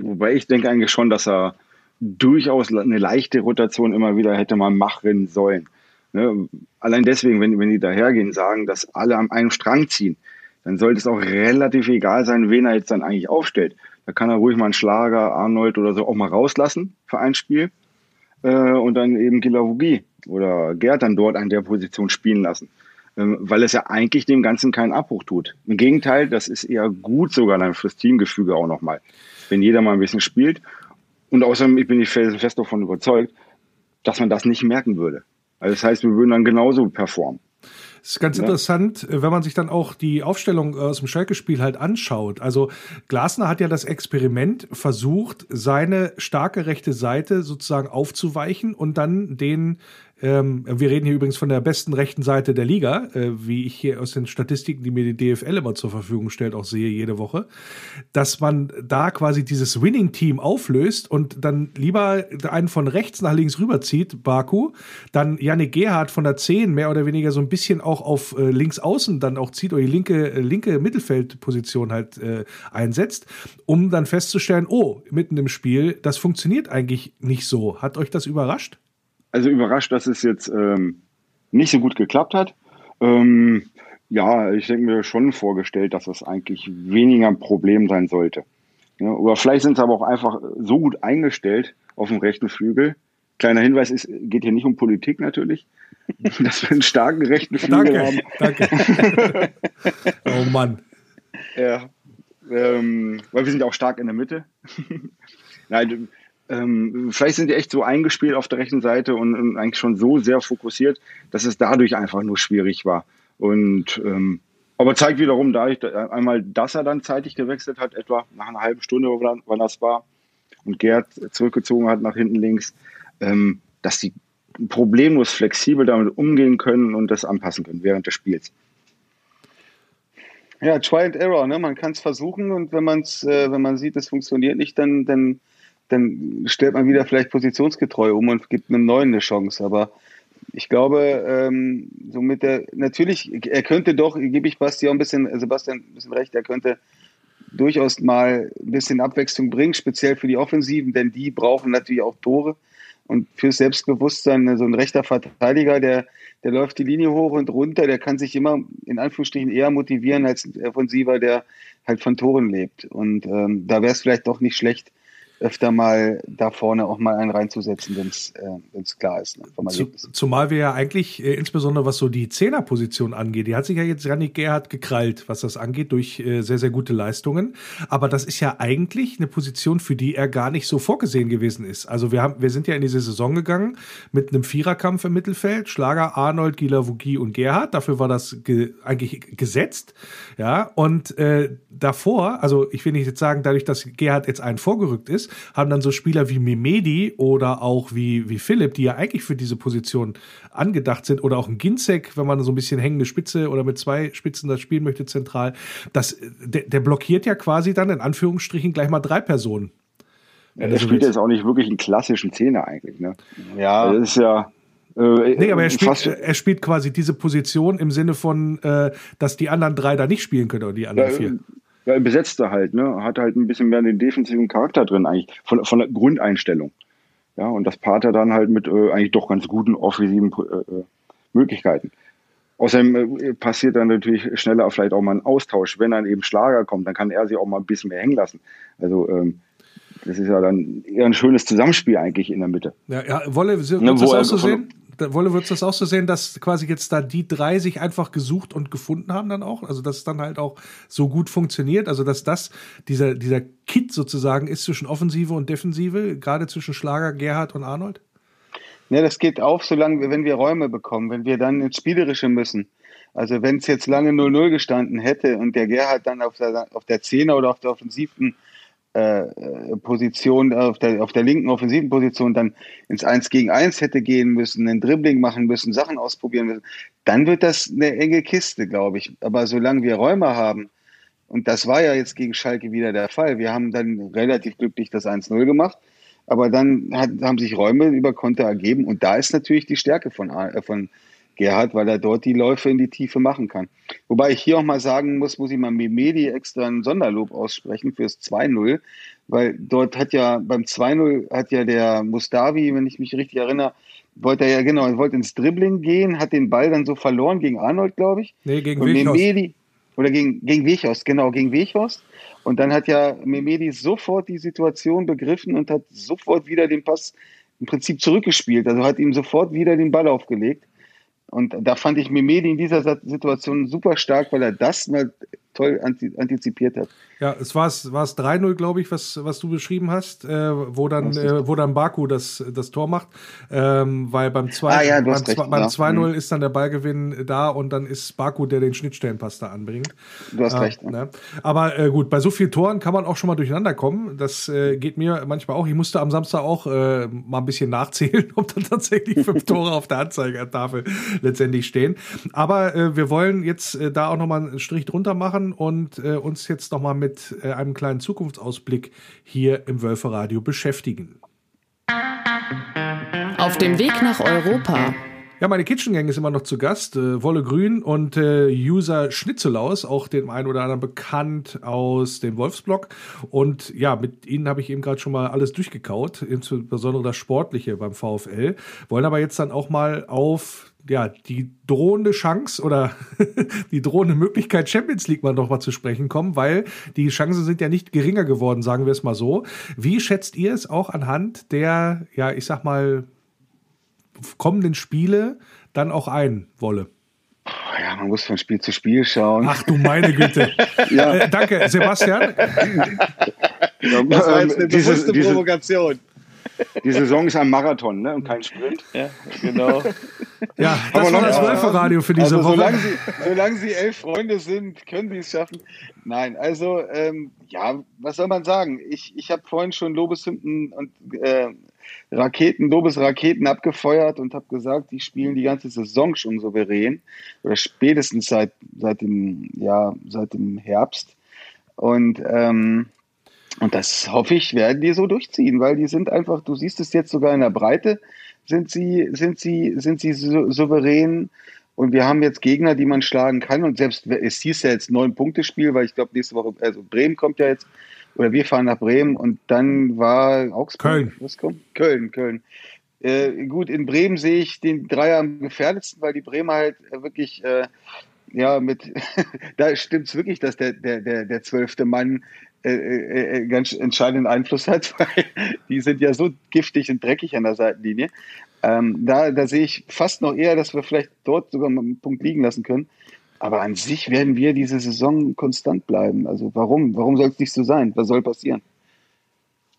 S5: wobei ich denke eigentlich schon, dass er durchaus eine leichte Rotation immer wieder hätte mal machen sollen. Ne? Allein deswegen, wenn, wenn die dahergehen, sagen, dass alle am einen Strang ziehen, dann sollte es auch relativ egal sein, wen er jetzt dann eigentlich aufstellt. Da kann er ruhig mal einen Schlager, Arnold oder so auch mal rauslassen für ein Spiel äh, und dann eben Gilavogi oder Gerd dann dort an der Position spielen lassen. Ähm, weil es ja eigentlich dem Ganzen keinen Abbruch tut. Im Gegenteil, das ist eher gut sogar dann fürs Teamgefüge auch nochmal, wenn jeder mal ein bisschen spielt. Und außerdem ich bin ich fest davon überzeugt, dass man das nicht merken würde. Also das heißt, wir würden dann genauso performen.
S1: Das ist ganz ja. interessant, äh, wenn man sich dann auch die Aufstellung äh, aus dem Schalke-Spiel halt anschaut. Also Glasner hat ja das Experiment versucht, seine starke rechte Seite sozusagen aufzuweichen und dann den ähm, wir reden hier übrigens von der besten rechten Seite der Liga, äh, wie ich hier aus den Statistiken, die mir die DFL immer zur Verfügung stellt, auch sehe jede Woche, dass man da quasi dieses Winning-Team auflöst und dann lieber einen von rechts nach links rüberzieht, Baku, dann Janik Gerhardt von der 10 mehr oder weniger so ein bisschen auch auf äh, links außen dann auch zieht oder die linke, äh, linke Mittelfeldposition halt äh, einsetzt, um dann festzustellen, oh, mitten im Spiel, das funktioniert eigentlich nicht so. Hat euch das überrascht?
S5: Also überrascht, dass es jetzt ähm, nicht so gut geklappt hat. Ähm, ja, ich denke mir schon vorgestellt, dass das eigentlich weniger ein Problem sein sollte. Ja, oder vielleicht sind sie aber auch einfach so gut eingestellt auf dem rechten Flügel. Kleiner Hinweis, es geht hier nicht um Politik natürlich, dass wir einen starken rechten Flügel
S1: danke,
S5: haben.
S1: Danke. oh Mann.
S5: Ja, ähm, weil wir sind ja auch stark in der Mitte. Nein, ähm, vielleicht sind die echt so eingespielt auf der rechten Seite und, und, eigentlich schon so sehr fokussiert, dass es dadurch einfach nur schwierig war. Und ähm, Aber zeigt wiederum, da einmal, dass er dann zeitig gewechselt hat, etwa nach einer halben Stunde, wann das war, und Gerd zurückgezogen hat nach hinten links, ähm, dass die problemlos flexibel damit umgehen können und das anpassen können während des Spiels.
S4: Ja, Try and Error, ne? Man kann es versuchen und wenn man es, äh, wenn man sieht, es funktioniert nicht, dann, dann, dann stellt man wieder vielleicht positionsgetreu um und gibt einem neuen eine Chance. Aber ich glaube, ähm, so mit der, natürlich, er könnte doch, gebe ich Basti auch ein bisschen, Sebastian ein bisschen recht, er könnte durchaus mal ein bisschen Abwechslung bringen, speziell für die Offensiven, denn die brauchen natürlich auch Tore. Und fürs Selbstbewusstsein, so ein rechter Verteidiger, der, der läuft die Linie hoch und runter, der kann sich immer in Anführungsstrichen eher motivieren als ein Offensiver, der halt von Toren lebt. Und ähm, da wäre es vielleicht doch nicht schlecht, öfter mal da vorne auch mal einen reinzusetzen, wenn es äh, klar ist. Ne,
S1: Zu, zumal wir ja eigentlich, äh, insbesondere was so die Zehnerposition angeht, die hat sich ja jetzt Janik Gerhardt gekrallt, was das angeht, durch äh, sehr, sehr gute Leistungen. Aber das ist ja eigentlich eine Position, für die er gar nicht so vorgesehen gewesen ist. Also wir haben, wir sind ja in diese Saison gegangen mit einem Viererkampf im Mittelfeld, Schlager, Arnold, Gila, Wugi und Gerhardt. Dafür war das ge eigentlich gesetzt. Ja, und äh, davor, also ich will nicht jetzt sagen, dadurch, dass Gerhardt jetzt einen vorgerückt ist, haben dann so Spieler wie Memedi oder auch wie, wie Philipp, die ja eigentlich für diese Position angedacht sind, oder auch ein Ginzek, wenn man so ein bisschen hängende Spitze oder mit zwei Spitzen das spielen möchte zentral, das, der, der blockiert ja quasi dann in Anführungsstrichen gleich mal drei Personen.
S5: Ja, der spielt jetzt auch nicht wirklich einen klassischen Zehner eigentlich, ne? Ja. Das ist ja,
S1: äh, nee, aber er spielt, er spielt quasi diese Position im Sinne von, äh, dass die anderen drei da nicht spielen können oder die anderen ja, vier
S5: ja, besetzte halt, ne? Hat halt ein bisschen mehr den defensiven Charakter drin eigentlich, von, von der Grundeinstellung. Ja, und das paart er dann halt mit äh, eigentlich doch ganz guten offensiven äh, äh Möglichkeiten. Außerdem äh, passiert dann natürlich schneller vielleicht auch mal ein Austausch. Wenn dann eben Schlager kommt, dann kann er sich auch mal ein bisschen mehr hängen lassen. Also ähm, das ist ja dann eher ein schönes Zusammenspiel eigentlich in der Mitte.
S1: Ja, ja Wolle, wird ne, das auch so sehen? Wolle, würdest du das auch so sehen, dass quasi jetzt da die drei sich einfach gesucht und gefunden haben dann auch? Also, dass es dann halt auch so gut funktioniert? Also, dass das dieser, dieser Kit sozusagen ist zwischen Offensive und Defensive, gerade zwischen Schlager, Gerhard und Arnold?
S4: Ja, das geht auf, solange, wenn wir Räume bekommen, wenn wir dann ins Spielerische müssen. Also, wenn es jetzt lange 0-0 gestanden hätte und der Gerhard dann auf der, auf der Zehner oder auf der offensiven Position auf der, auf der linken offensiven Position dann ins 1 gegen 1 hätte gehen müssen, ein Dribbling machen müssen, Sachen ausprobieren müssen, dann wird das eine enge Kiste, glaube ich. Aber solange wir Räume haben, und das war ja jetzt gegen Schalke wieder der Fall, wir haben dann relativ glücklich das 1-0 gemacht, aber dann hat, haben sich Räume über Konter ergeben und da ist natürlich die Stärke von, äh, von Gerhard, weil er dort die Läufe in die Tiefe machen kann. Wobei ich hier auch mal sagen muss, muss ich mal Memedi extra ein Sonderlob aussprechen fürs 2-0, weil dort hat ja beim 2-0 hat ja der Mustavi, wenn ich mich richtig erinnere, wollte er ja genau, wollte ins Dribbling gehen, hat den Ball dann so verloren gegen Arnold, glaube ich.
S1: Nee, gegen Und Memedi,
S4: oder gegen, gegen Wechhorst, genau, gegen Wechhorst. Und dann hat ja Memedi sofort die Situation begriffen und hat sofort wieder den Pass im Prinzip zurückgespielt. Also hat ihm sofort wieder den Ball aufgelegt. Und da fand ich Mimedi in dieser Situation super stark, weil er das mal toll antizipiert hat.
S1: Ja, es war es 3-0, glaube ich, was, was du beschrieben hast, äh, wo dann, äh, wo dann Baku das, das Tor macht. Ähm, weil beim 2-0 ah, ja, beim, beim ja. 2 mhm. ist dann der Ballgewinn da und dann ist Baku, der den Schnittstellenpass da anbringt.
S4: Du hast äh, recht. Ja.
S1: Ne? Aber äh, gut, bei so vielen Toren kann man auch schon mal durcheinander kommen. Das äh, geht mir manchmal auch. Ich musste am Samstag auch äh, mal ein bisschen nachzählen, ob dann tatsächlich fünf Tore auf der Anzeigetafel letztendlich stehen. Aber wir wollen jetzt da auch nochmal einen Strich drunter machen und äh, uns jetzt nochmal mit mit äh, einem kleinen Zukunftsausblick hier im Wölferadio beschäftigen.
S2: Auf dem Weg nach Europa.
S1: Ja, meine Kitchen Gang ist immer noch zu Gast. Äh, Wolle Grün und äh, User Schnitzelaus, auch dem einen oder anderen bekannt aus dem Wolfsblog. Und ja, mit ihnen habe ich eben gerade schon mal alles durchgekaut, insbesondere das Sportliche beim VfL. Wollen aber jetzt dann auch mal auf ja, die drohende Chance oder die drohende Möglichkeit, Champions League mal noch mal zu sprechen kommen, weil die Chancen sind ja nicht geringer geworden, sagen wir es mal so. Wie schätzt ihr es auch anhand der, ja, ich sag mal, kommenden Spiele dann auch ein, Wolle?
S4: Ja, man muss von Spiel zu Spiel schauen.
S1: Ach du meine Güte. ja. Äh, danke, Sebastian.
S4: das war jetzt eine bewusste Provokation.
S5: Die Saison ist ein Marathon ne? und kein Sprint.
S4: Ja, genau.
S1: Ja, das war das Wölfe-Radio für diese
S4: also,
S1: Woche.
S4: Solange sie, solange sie elf Freunde sind, können sie es schaffen. Nein, also, ähm, ja, was soll man sagen? Ich, ich habe vorhin schon Lobeshymnen und äh, Raketen, Lobesraketen abgefeuert und habe gesagt, die spielen die ganze Saison schon souverän oder spätestens seit, seit, dem, ja, seit dem Herbst. Und, ähm, und das hoffe ich, werden die so durchziehen, weil die sind einfach, du siehst es jetzt sogar in der Breite, sind sie, sind sie, sind sie sou souverän. Und wir haben jetzt Gegner, die man schlagen kann. Und selbst es hieß ja jetzt neun Punkte Spiel, weil ich glaube nächste Woche, also Bremen kommt ja jetzt, oder wir fahren nach Bremen und dann war Augsburg.
S1: Köln.
S4: Was kommt? Köln, Köln. Äh, gut, in Bremen sehe ich den Dreier am gefährdetsten, weil die Bremer halt wirklich, äh, ja, mit, da stimmt es wirklich, dass der, der, der, der zwölfte Mann äh, äh, äh, ganz entscheidenden Einfluss hat, weil die sind ja so giftig und dreckig an der Seitenlinie. Ähm, da, da sehe ich fast noch eher, dass wir vielleicht dort sogar mal einen Punkt liegen lassen können. Aber an sich werden wir diese Saison konstant bleiben. Also warum? Warum soll es nicht so sein? Was soll passieren?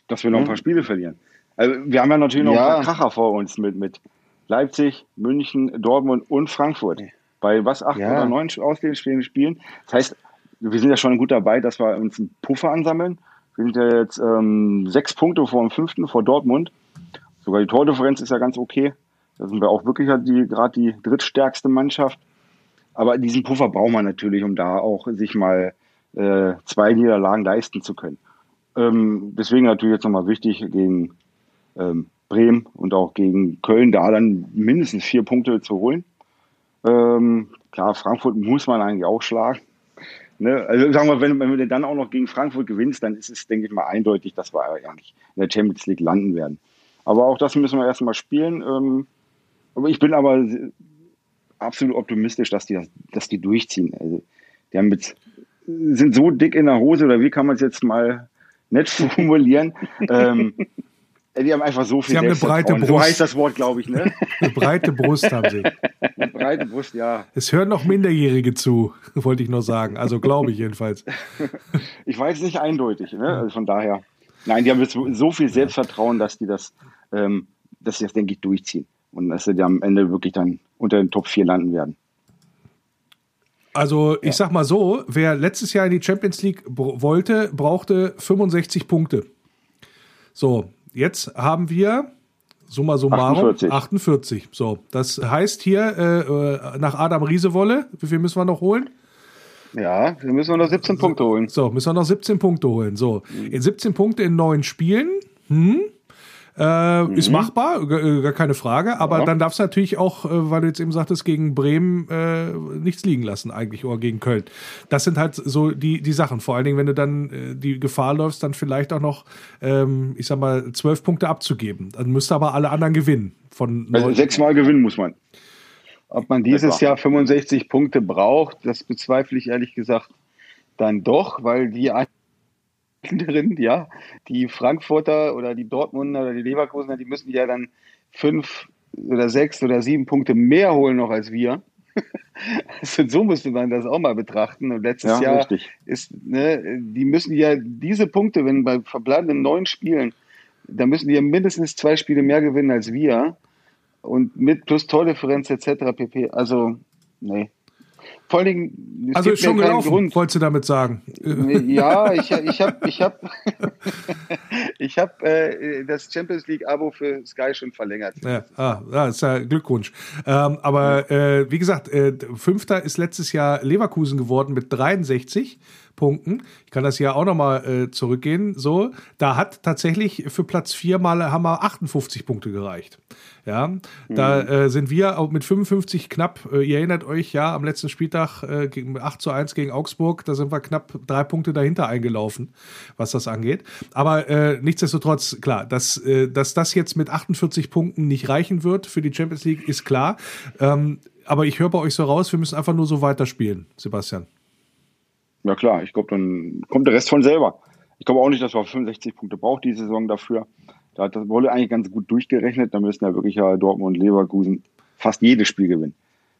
S5: Dass wir noch ein paar Spiele verlieren. Also wir haben ja natürlich noch
S4: Ja.
S5: ein paar Kracher vor uns mit, mit Leipzig, München, Dortmund und Frankfurt. Bei was, acht
S4: Ja.
S5: oder neun ausstehenden Spielen. Das heißt, wir sind ja schon gut dabei, dass wir uns einen Puffer ansammeln. Wir sind ja jetzt ähm, sechs Punkte vor dem fünften, vor Dortmund. Sogar die Tordifferenz ist ja ganz okay. Da sind wir auch wirklich halt die, gerade die drittstärkste Mannschaft. Aber diesen Puffer braucht man natürlich, um da auch sich mal äh, zwei Niederlagen leisten zu können. Ähm, deswegen natürlich jetzt nochmal wichtig gegen ähm, Bremen und auch gegen Köln, da dann mindestens vier Punkte zu holen. Ähm, klar, Frankfurt muss man eigentlich auch schlagen. Ne? Also sagen wir, wenn, wenn du dann auch noch gegen Frankfurt gewinnst, dann ist es, denke ich mal, eindeutig, dass wir eigentlich in der Champions League landen werden. Aber auch das müssen wir erstmal spielen. Ähm, aber ich bin aber absolut optimistisch, dass die, das, dass die durchziehen. Also, die haben jetzt, sind so dick in der Hose, oder wie kann man es jetzt mal nett formulieren? ähm, die haben einfach so viel
S1: Sie haben eine breite
S5: Selbstvertrauen. So
S1: Brust.
S5: heißt das Wort, glaube ich, ne?
S1: Eine breite Brust haben sie.
S5: Eine breite Brust, ja.
S1: Es hören noch Minderjährige zu, wollte ich nur sagen. Also glaube ich jedenfalls.
S5: Ich weiß nicht eindeutig, ne? Also von daher. Nein, die haben jetzt so viel Selbstvertrauen, dass die das, ähm, dass sie das, denke ich, durchziehen. Und dass sie am Ende wirklich dann unter den Top 4 landen werden.
S1: Also ich sag mal so, wer letztes Jahr in die Champions League wollte, brauchte 65 Punkte. So, jetzt haben wir summa summarum
S5: 48.
S1: 48. So, das heißt hier äh, äh, nach Adam Riesewolle, wie viel müssen wir noch holen?
S4: Ja, wir müssen noch 17 Punkte holen.
S1: So, müssen wir noch 17 Punkte holen. So, in 17 Punkte in neun Spielen. Hm? Äh, Ist machbar, äh, gar keine Frage. Aber
S4: Ja.
S1: dann darfst du natürlich auch, äh, weil du jetzt eben sagtest, gegen Bremen äh, nichts liegen lassen eigentlich oder gegen Köln. Das sind halt so die, die Sachen. Vor allen Dingen, wenn du dann äh, die Gefahr läufst, dann vielleicht auch noch, ähm, ich sag mal, zwölf Punkte abzugeben. Dann müsste aber alle anderen gewinnen. Von
S5: Also sechsmal gewinnen muss man.
S4: Ob man dieses. Jahr 65 Punkte braucht, das bezweifle ich ehrlich gesagt dann doch, weil die ja, die Frankfurter oder die Dortmunder oder die Leverkusener, die müssen ja dann fünf oder sechs oder sieben Punkte mehr holen noch als wir. Also so müsste man das auch mal betrachten. Und letztes
S5: Ja,
S4: Jahr
S5: richtig.
S4: ist, ne, die müssen ja diese Punkte, wenn bei verbleibenden neun Spielen, da müssen die ja mindestens zwei Spiele mehr gewinnen als wir. Und mit plus Tordifferenz etc. pp. Also, nee. Vor allen Dingen,
S1: also ist schon gelaufen,
S4: Grund.
S1: wolltest du damit sagen.
S4: Ja, ich, ich habe ich hab, ich hab, äh, das Champions League-Abo für Sky schon verlängert.
S1: Ja, ah, ja, ist ja Glückwunsch. Ähm, aber äh, wie gesagt, äh, Fünfter ist letztes Jahr Leverkusen geworden mit 63 Punkten. Ich kann das Jahr auch nochmal äh, zurückgehen. So, da hat tatsächlich für Platz vier mal haben wir 58 Punkte gereicht. Ja, da äh, sind wir auch mit 55 knapp. Äh, ihr erinnert euch ja am letzten Spieltag äh, gegen 8 zu 1 gegen Augsburg. Da sind wir knapp drei Punkte dahinter eingelaufen, was das angeht. Aber äh, nichtsdestotrotz, klar, dass, äh, dass das jetzt mit 48 Punkten nicht reichen wird für die Champions League, ist klar. Ähm, aber ich höre bei euch so raus, wir müssen einfach nur so weiterspielen, Sebastian.
S5: Ja klar, ich glaube, dann kommt der Rest von selber. Ich glaube auch nicht, dass wir 65 Punkte braucht die Saison dafür. Da hat das Wolle eigentlich ganz gut durchgerechnet. Da müssen ja wirklich ja Dortmund und Leverkusen fast jedes Spiel gewinnen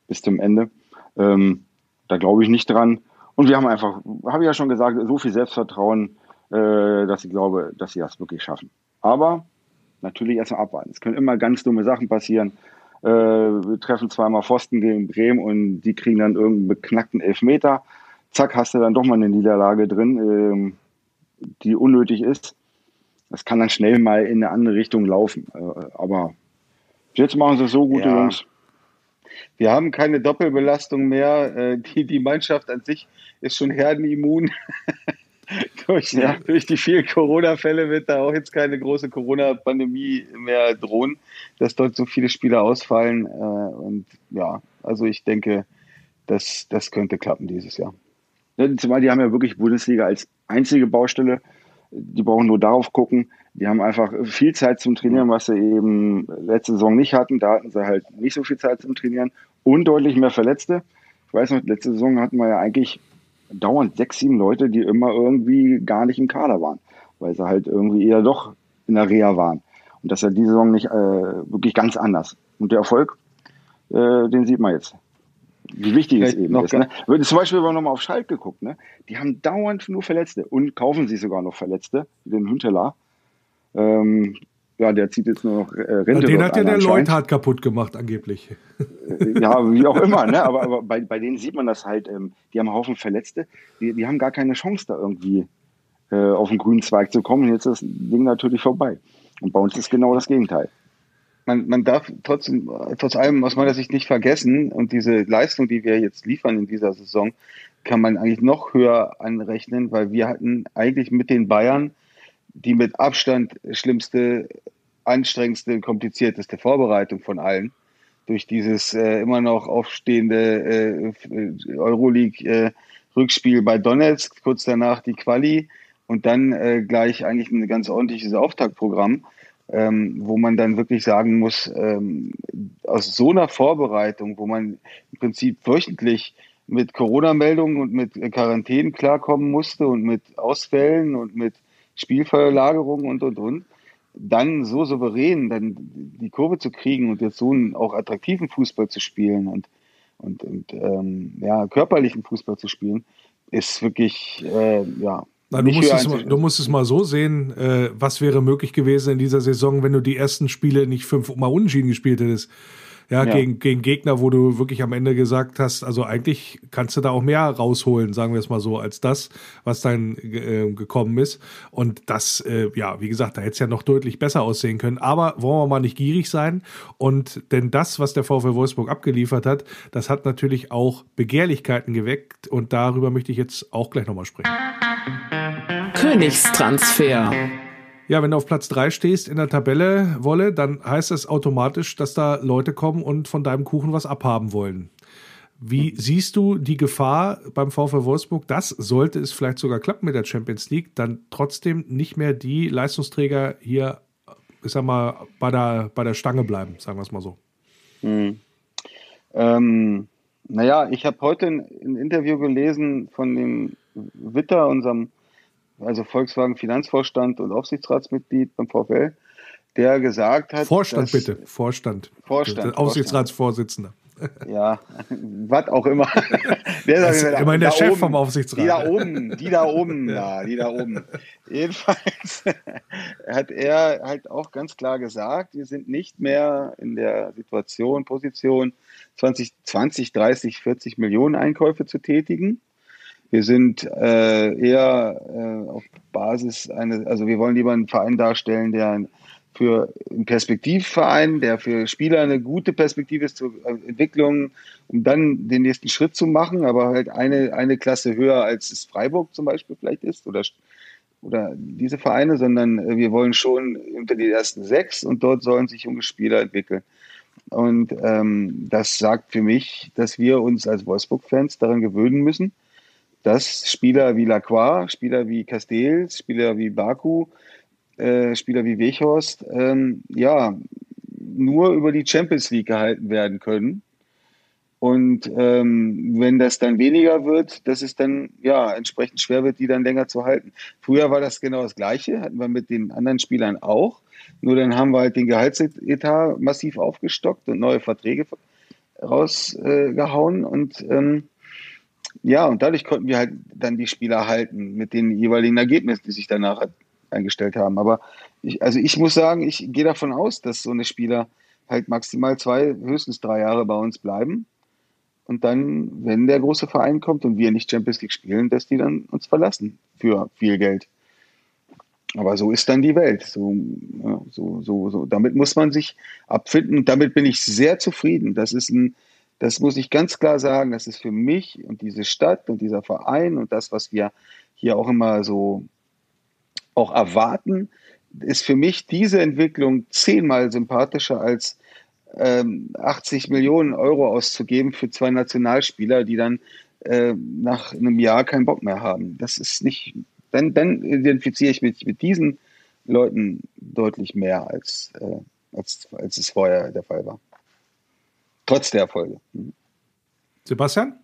S5: bis zum Ende. Ähm, da glaube ich nicht dran. Und wir haben einfach, habe ich ja schon gesagt, so viel Selbstvertrauen, äh, dass ich glaube, dass sie das wirklich schaffen. Aber natürlich erstmal abwarten. Es können immer ganz dumme Sachen passieren. Äh, wir treffen zweimal Pfosten gegen Bremen und die kriegen dann irgendeinen beknackten Elfmeter. Zack, hast du dann doch mal eine Niederlage drin, ähm, die unnötig ist. Das kann dann schnell mal in eine andere Richtung laufen. Äh, aber jetzt machen sie es so, gute ja. Jungs.
S4: Wir haben keine Doppelbelastung mehr. Äh, die, die Mannschaft an sich ist schon herdenimmun. durch, ja. durch die vielen Corona-Fälle wird da auch jetzt keine große Corona-Pandemie mehr drohen, dass dort so viele Spieler ausfallen. Äh, und ja, also ich denke, das, das könnte klappen dieses Jahr.
S5: Ja, zumal die haben ja wirklich Bundesliga als einzige Baustelle. Die brauchen nur darauf gucken. Die haben einfach viel Zeit zum Trainieren, was sie eben letzte Saison nicht hatten. Da hatten sie halt nicht so viel Zeit zum Trainieren und deutlich mehr Verletzte. Ich weiß noch, letzte Saison hatten wir ja eigentlich dauernd sechs, sieben Leute, die immer irgendwie gar nicht im Kader waren, weil sie halt irgendwie eher doch in der Reha waren. Und das ist ja diese Saison nicht äh, wirklich ganz anders. Und der Erfolg, äh, den sieht man jetzt. Wie wichtig es eben ist. Ne? Zum Beispiel, wenn wir nochmal auf Schalke geguckt, ne? die haben dauernd nur Verletzte und kaufen sich sogar noch Verletzte, den Hünteler. Ähm, ja, der zieht jetzt nur noch äh, Rente.
S1: Ja, den hat ja der Leuthard kaputt gemacht, angeblich.
S5: Äh, ja, wie auch immer, ne? aber, aber bei, bei denen sieht man das halt, ähm, die haben einen Haufen Verletzte, die, die haben gar keine Chance, da irgendwie äh, auf den grünen Zweig zu kommen. Jetzt ist das Ding natürlich vorbei. Und bei uns ist genau das Gegenteil.
S4: Man, man darf trotzdem, trotz allem aus meiner Sicht nicht vergessen, und diese Leistung, die wir jetzt liefern in dieser Saison, kann man eigentlich noch höher anrechnen, weil wir hatten eigentlich mit den Bayern die mit Abstand schlimmste, anstrengendste, komplizierteste Vorbereitung von allen. Durch dieses äh, immer noch aufstehende äh, Euroleague-Rückspiel äh, bei Donetsk, kurz danach die Quali und dann äh, gleich eigentlich ein ganz ordentliches Auftaktprogramm, ähm, wo man dann wirklich sagen muss, ähm, aus so einer Vorbereitung, wo man im Prinzip wöchentlich mit Corona-Meldungen und mit Quarantänen klarkommen musste und mit Ausfällen und mit Spielverlagerung und, und, und, dann so souverän dann die Kurve zu kriegen und jetzt so einen auch attraktiven Fußball zu spielen und, und, und ähm, ja, körperlichen Fußball zu spielen, ist wirklich, äh, ja,
S1: na, du, musst es mal, du musst es mal so sehen, äh, was wäre möglich gewesen in dieser Saison, wenn du die ersten Spiele nicht fünfmal unentschieden gespielt hättest ja, ja, Gegen, gegen Gegner, wo du wirklich am Ende gesagt hast, also eigentlich kannst du da auch mehr rausholen, sagen wir es mal so, als das, was dann äh, gekommen ist. Und das, äh, ja, wie gesagt, da hätte es ja noch deutlich besser aussehen können. Aber wollen wir mal nicht gierig sein. Und denn das, was der VfL Wolfsburg abgeliefert hat, das hat natürlich auch Begehrlichkeiten geweckt. Und darüber möchte ich jetzt auch gleich nochmal sprechen.
S2: Königstransfer.
S1: Ja, wenn du auf Platz 3 stehst in der Tabelle, Wolle, dann heißt es automatisch, dass da Leute kommen und von deinem Kuchen was abhaben wollen. Wie siehst du die Gefahr beim VfL Wolfsburg, dass, sollte es vielleicht sogar klappen mit der Champions League, dann trotzdem nicht mehr die Leistungsträger hier, ich sag mal, bei der, bei der Stange bleiben, sagen wir es mal so?
S4: Hm. Ähm, naja, ich habe heute ein, ein, Interview gelesen von dem Witter, unserem also Volkswagen Finanzvorstand und Aufsichtsratsmitglied beim VfL, der gesagt hat.
S1: Vorstand dass, bitte, Vorstand.
S4: Vorstand.
S1: Aufsichtsratsvorsitzender.
S4: Ja, was auch immer.
S1: Der ist da, immerhin der Chef
S4: oben,
S1: vom Aufsichtsrat.
S4: Die da oben, die da oben, ja, die da oben. Jedenfalls hat er halt auch ganz klar gesagt, wir sind nicht mehr in der Situation, Position 20, 20 30, 40 Millionen Einkäufe zu tätigen, wir sind äh, eher äh, auf Basis eines, also wir wollen lieber einen Verein darstellen, der für einen Perspektivverein, der für Spieler eine gute Perspektive ist zur Entwicklung, um dann den nächsten Schritt zu machen, aber halt eine, eine Klasse höher als es Freiburg zum Beispiel vielleicht ist oder, oder diese Vereine, sondern äh, wir wollen schon unter die ersten sechs und dort sollen sich junge Spieler entwickeln. Und ähm, das sagt für mich, dass wir uns als Wolfsburg-Fans daran gewöhnen müssen, dass Spieler wie Lacroix, Spieler wie Castells, Spieler wie Baku, äh, Spieler wie Weghorst, ähm, ja, nur über die Champions League gehalten werden können. Und ähm, wenn das dann weniger wird, dass es dann ja entsprechend schwer wird, die dann länger zu halten. Früher war das genau das Gleiche, hatten wir mit den anderen Spielern auch. Nur dann haben wir halt den Gehaltsetat massiv aufgestockt und neue Verträge rausgehauen. Äh, und ähm, ja, und dadurch konnten wir halt dann die Spieler halten mit den jeweiligen Ergebnissen, die sich danach eingestellt haben. Aber ich, also ich muss sagen, ich gehe davon aus, dass so eine Spieler halt maximal zwei, höchstens drei Jahre bei uns bleiben. Und dann, wenn der große Verein kommt und wir nicht Champions League spielen, dass die dann uns verlassen für viel Geld. Aber so ist dann die Welt. So, so, so, so. Damit muss man sich abfinden. Damit bin ich sehr zufrieden. Das ist ein, das muss ich ganz klar sagen, das ist für mich und diese Stadt und dieser Verein und das, was wir hier auch immer so auch erwarten, ist für mich diese Entwicklung zehnmal sympathischer als ähm, 80 Millionen Euro auszugeben für zwei Nationalspieler, die dann äh, nach einem Jahr keinen Bock mehr haben. Das ist nicht, dann, dann identifiziere ich mich mit diesen Leuten deutlich mehr als, äh, als, als es vorher der Fall war. Trotz der Erfolge.
S1: Sebastian?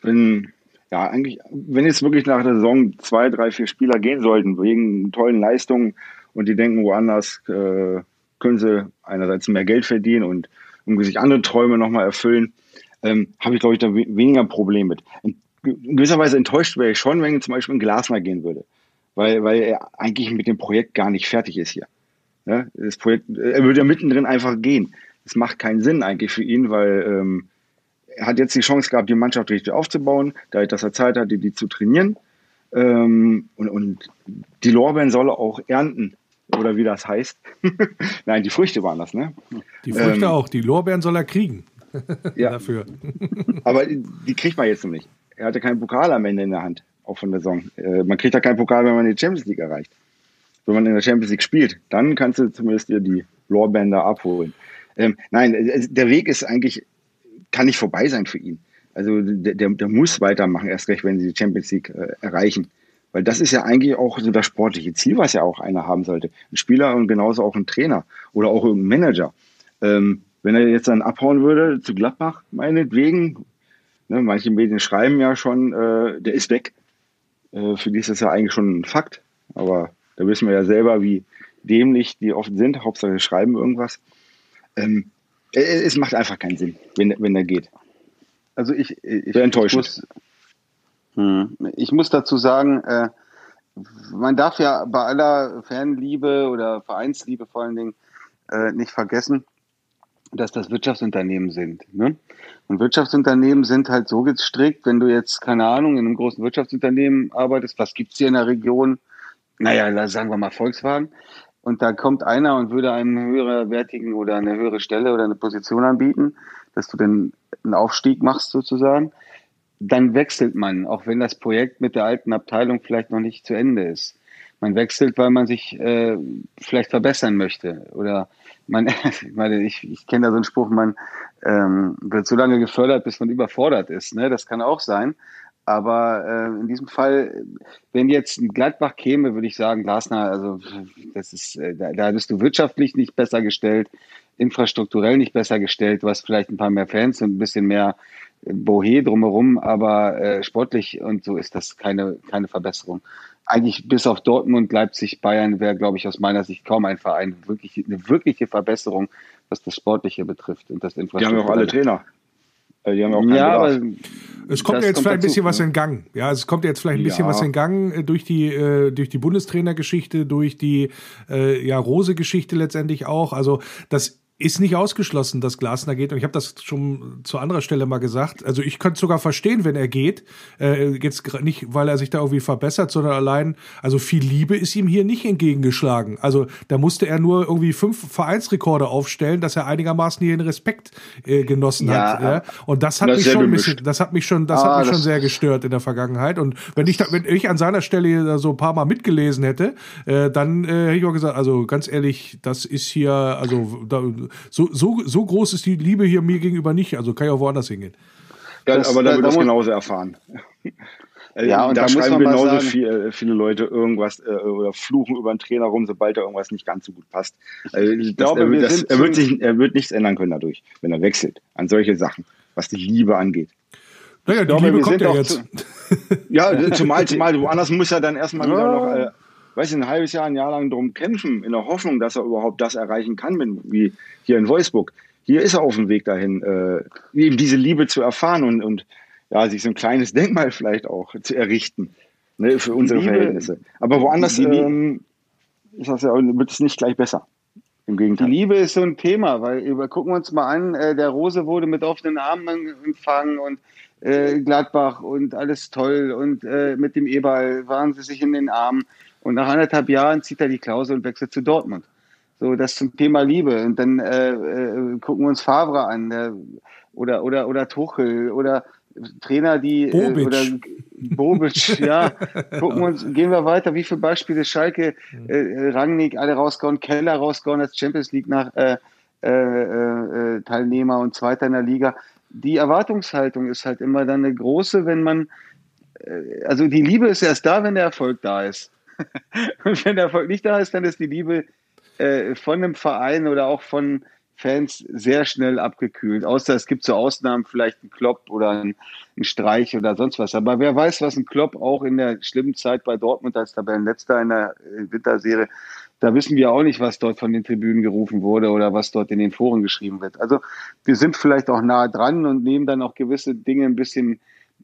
S5: Wenn, ja, eigentlich, wenn jetzt wirklich nach der Saison zwei, drei, vier Spieler gehen sollten, wegen tollen Leistungen und die denken, woanders äh, können sie einerseits mehr Geld verdienen und um sich andere Träume nochmal erfüllen, ähm, habe ich, glaube ich, da weniger Problem mit. In gewisser Weise enttäuscht wäre ich schon, wenn zum Beispiel ein Glasner gehen würde, weil, weil er eigentlich mit dem Projekt gar nicht fertig ist hier. Ja, das Projekt, er würde ja mittendrin einfach gehen. Das macht keinen Sinn eigentlich für ihn, weil ähm, er hat jetzt die Chance gehabt, die Mannschaft richtig aufzubauen, dadurch, dass er Zeit hatte, die zu trainieren. Ähm, und, und die Lorbeeren soll er auch ernten, oder wie das heißt. Nein, die Früchte waren das, ne?
S1: Die Früchte ähm, auch, die Lorbeeren soll er kriegen.
S5: ja. Dafür. Aber die kriegt man jetzt noch nicht. Er hatte keinen Pokal am Ende in der Hand, auch von der Saison. Äh, man kriegt ja keinen Pokal, wenn man die Champions League erreicht. Wenn man in der Champions League spielt, dann kannst du zumindest dir die Lorbeeren da abholen. Ähm, nein, äh, der Weg ist eigentlich, kann nicht vorbei sein für ihn. Also der, der, der muss weitermachen, erst recht, wenn sie die Champions League äh, erreichen. Weil das ist ja eigentlich auch so das sportliche Ziel, was ja auch einer haben sollte. Ein Spieler und genauso auch ein Trainer oder auch ein Manager. Ähm, wenn er jetzt dann abhauen würde zu Gladbach, meinetwegen, ne, manche Medien schreiben ja schon, äh, der ist weg. Äh, für die ist das ja eigentlich schon ein Fakt. Aber da wissen wir ja selber, wie dämlich die oft sind. Hauptsache schreiben irgendwas. Ähm, es macht einfach keinen Sinn, wenn, wenn er geht.
S4: Also ich, ich, Sehr enttäuschend. Ich muss, hm. Ich muss dazu sagen, äh, man darf ja bei aller Fanliebe oder Vereinsliebe vor allen Dingen äh, nicht vergessen, dass das Wirtschaftsunternehmen sind. Ne? Und Wirtschaftsunternehmen sind halt so gestrickt, wenn du jetzt, keine Ahnung, in einem großen Wirtschaftsunternehmen arbeitest, was gibt's hier in der Region? Naja, sagen wir mal Volkswagen. Und da kommt einer und würde einem höherwertigen oder eine höhere Stelle oder eine Position anbieten, dass du dann einen Aufstieg machst sozusagen dann wechselt man, auch wenn das Projekt mit der alten Abteilung vielleicht noch nicht zu Ende ist. Man wechselt, weil man sich äh, vielleicht verbessern möchte. Oder man, ich meine, ich, ich kenne da so einen Spruch, man ähm, wird so lange gefördert, bis man überfordert ist. Ne? Das kann auch sein. Aber äh, in diesem Fall, wenn jetzt ein Gladbach käme, würde ich sagen, Glasner, also das ist, äh, da, da bist du wirtschaftlich nicht besser gestellt, infrastrukturell nicht besser gestellt, du hast vielleicht ein paar mehr Fans und ein bisschen mehr Bohe drumherum, aber äh, sportlich und so ist das keine, keine Verbesserung. Eigentlich bis auf Dortmund, Leipzig, Bayern wäre, glaube ich, aus meiner Sicht kaum ein Verein wirklich eine wirkliche Verbesserung, was das Sportliche betrifft und das
S5: Infrastruktur. Die haben ja auch alle Trainer.
S1: Äh, die haben auch ja, aber es kommt ja jetzt vielleicht ein bisschen was in Gang. Ja, es kommt jetzt vielleicht ein bisschen ja. was in Gang äh, durch die äh, durch die Bundestrainergeschichte, durch die äh, ja Rose-Geschichte letztendlich auch. Also das ist nicht ausgeschlossen, dass Glasner geht. Und ich habe das schon zu anderer Stelle mal gesagt. Also ich könnte sogar verstehen, wenn er geht. Äh, jetzt nicht, weil er sich da irgendwie verbessert, sondern allein, also viel Liebe ist ihm hier nicht entgegengeschlagen. Also da musste er nur irgendwie fünf Vereinsrekorde aufstellen, dass er einigermaßen hier den Respekt äh, genossen ja, hat. Ja? Und das hat das mich schon ein bisschen, das hat mich schon, das ah, hat mich schon sehr gestört in der Vergangenheit. Und wenn ich, da, wenn ich an seiner Stelle so ein paar Mal mitgelesen hätte, äh, dann äh, hätte ich auch gesagt, also ganz ehrlich, das ist hier, also da, so, so, so groß ist die Liebe hier mir gegenüber nicht. Also kann ich auch woanders hingehen.
S5: Ja, das, aber da wird das genauso erfahren. Ja, und da, da schreiben genauso sagen, viel, äh, viele Leute irgendwas äh, oder fluchen über einen Trainer rum, sobald er irgendwas nicht ganz so gut passt. Also, ich das, glaube, er, das, er, wird sich, er wird nichts ändern können dadurch, wenn er wechselt an solche Sachen, was die Liebe angeht.
S1: Naja, die glaube, Liebe kommt ja jetzt. Zu,
S5: ja, zumal, zumal woanders muss er dann erstmal ja. wieder noch äh, weiß ich, ein halbes Jahr, ein Jahr lang drum kämpfen, in der Hoffnung, dass er überhaupt das erreichen kann, wie hier in Wolfsburg. Hier ist er auf dem Weg dahin, äh, eben diese Liebe zu erfahren und, und ja, sich so ein kleines Denkmal vielleicht auch zu errichten, ne, für unsere Liebe, Verhältnisse. Aber woanders, ähm, ist das ja, wird es nicht gleich besser. Im Gegenteil.
S4: Die Liebe ist so ein Thema, weil über, gucken wir uns mal an, äh, der Rose wurde mit offenen Armen empfangen und äh, Gladbach und alles toll und äh, mit dem Eberl waren sie sich in den Armen und nach anderthalb Jahren zieht er die Klausel und wechselt zu Dortmund. So, das zum Thema Liebe. Und dann äh, äh, gucken wir uns Favre an der, oder, oder, oder Tuchel oder Trainer, die
S1: Bobic.
S4: Äh, oder Bobic, ja. Gucken wir uns, gehen wir weiter, wie viele Beispiele Schalke, äh, Rangnick, alle rausgehauen, Keller rausgehauen als Champions League nach äh, äh, äh, Teilnehmer und Zweiter in der Liga. Die Erwartungshaltung ist halt immer dann eine große, wenn man, äh, also die Liebe ist erst da, wenn der Erfolg da ist. und wenn der Erfolg nicht da ist, dann ist die Liebe äh, von einem Verein oder auch von Fans sehr schnell abgekühlt. Außer es gibt so Ausnahmen, vielleicht ein Klopp oder ein, ein, Streich oder sonst was. Aber wer weiß, was ein Klopp auch in der schlimmen Zeit bei Dortmund als Tabellenletzter in der äh, Winterserie, da wissen wir auch nicht, was dort von den Tribünen gerufen wurde oder was dort in den Foren geschrieben wird. Also wir sind vielleicht auch nah dran und nehmen dann auch gewisse Dinge ein bisschen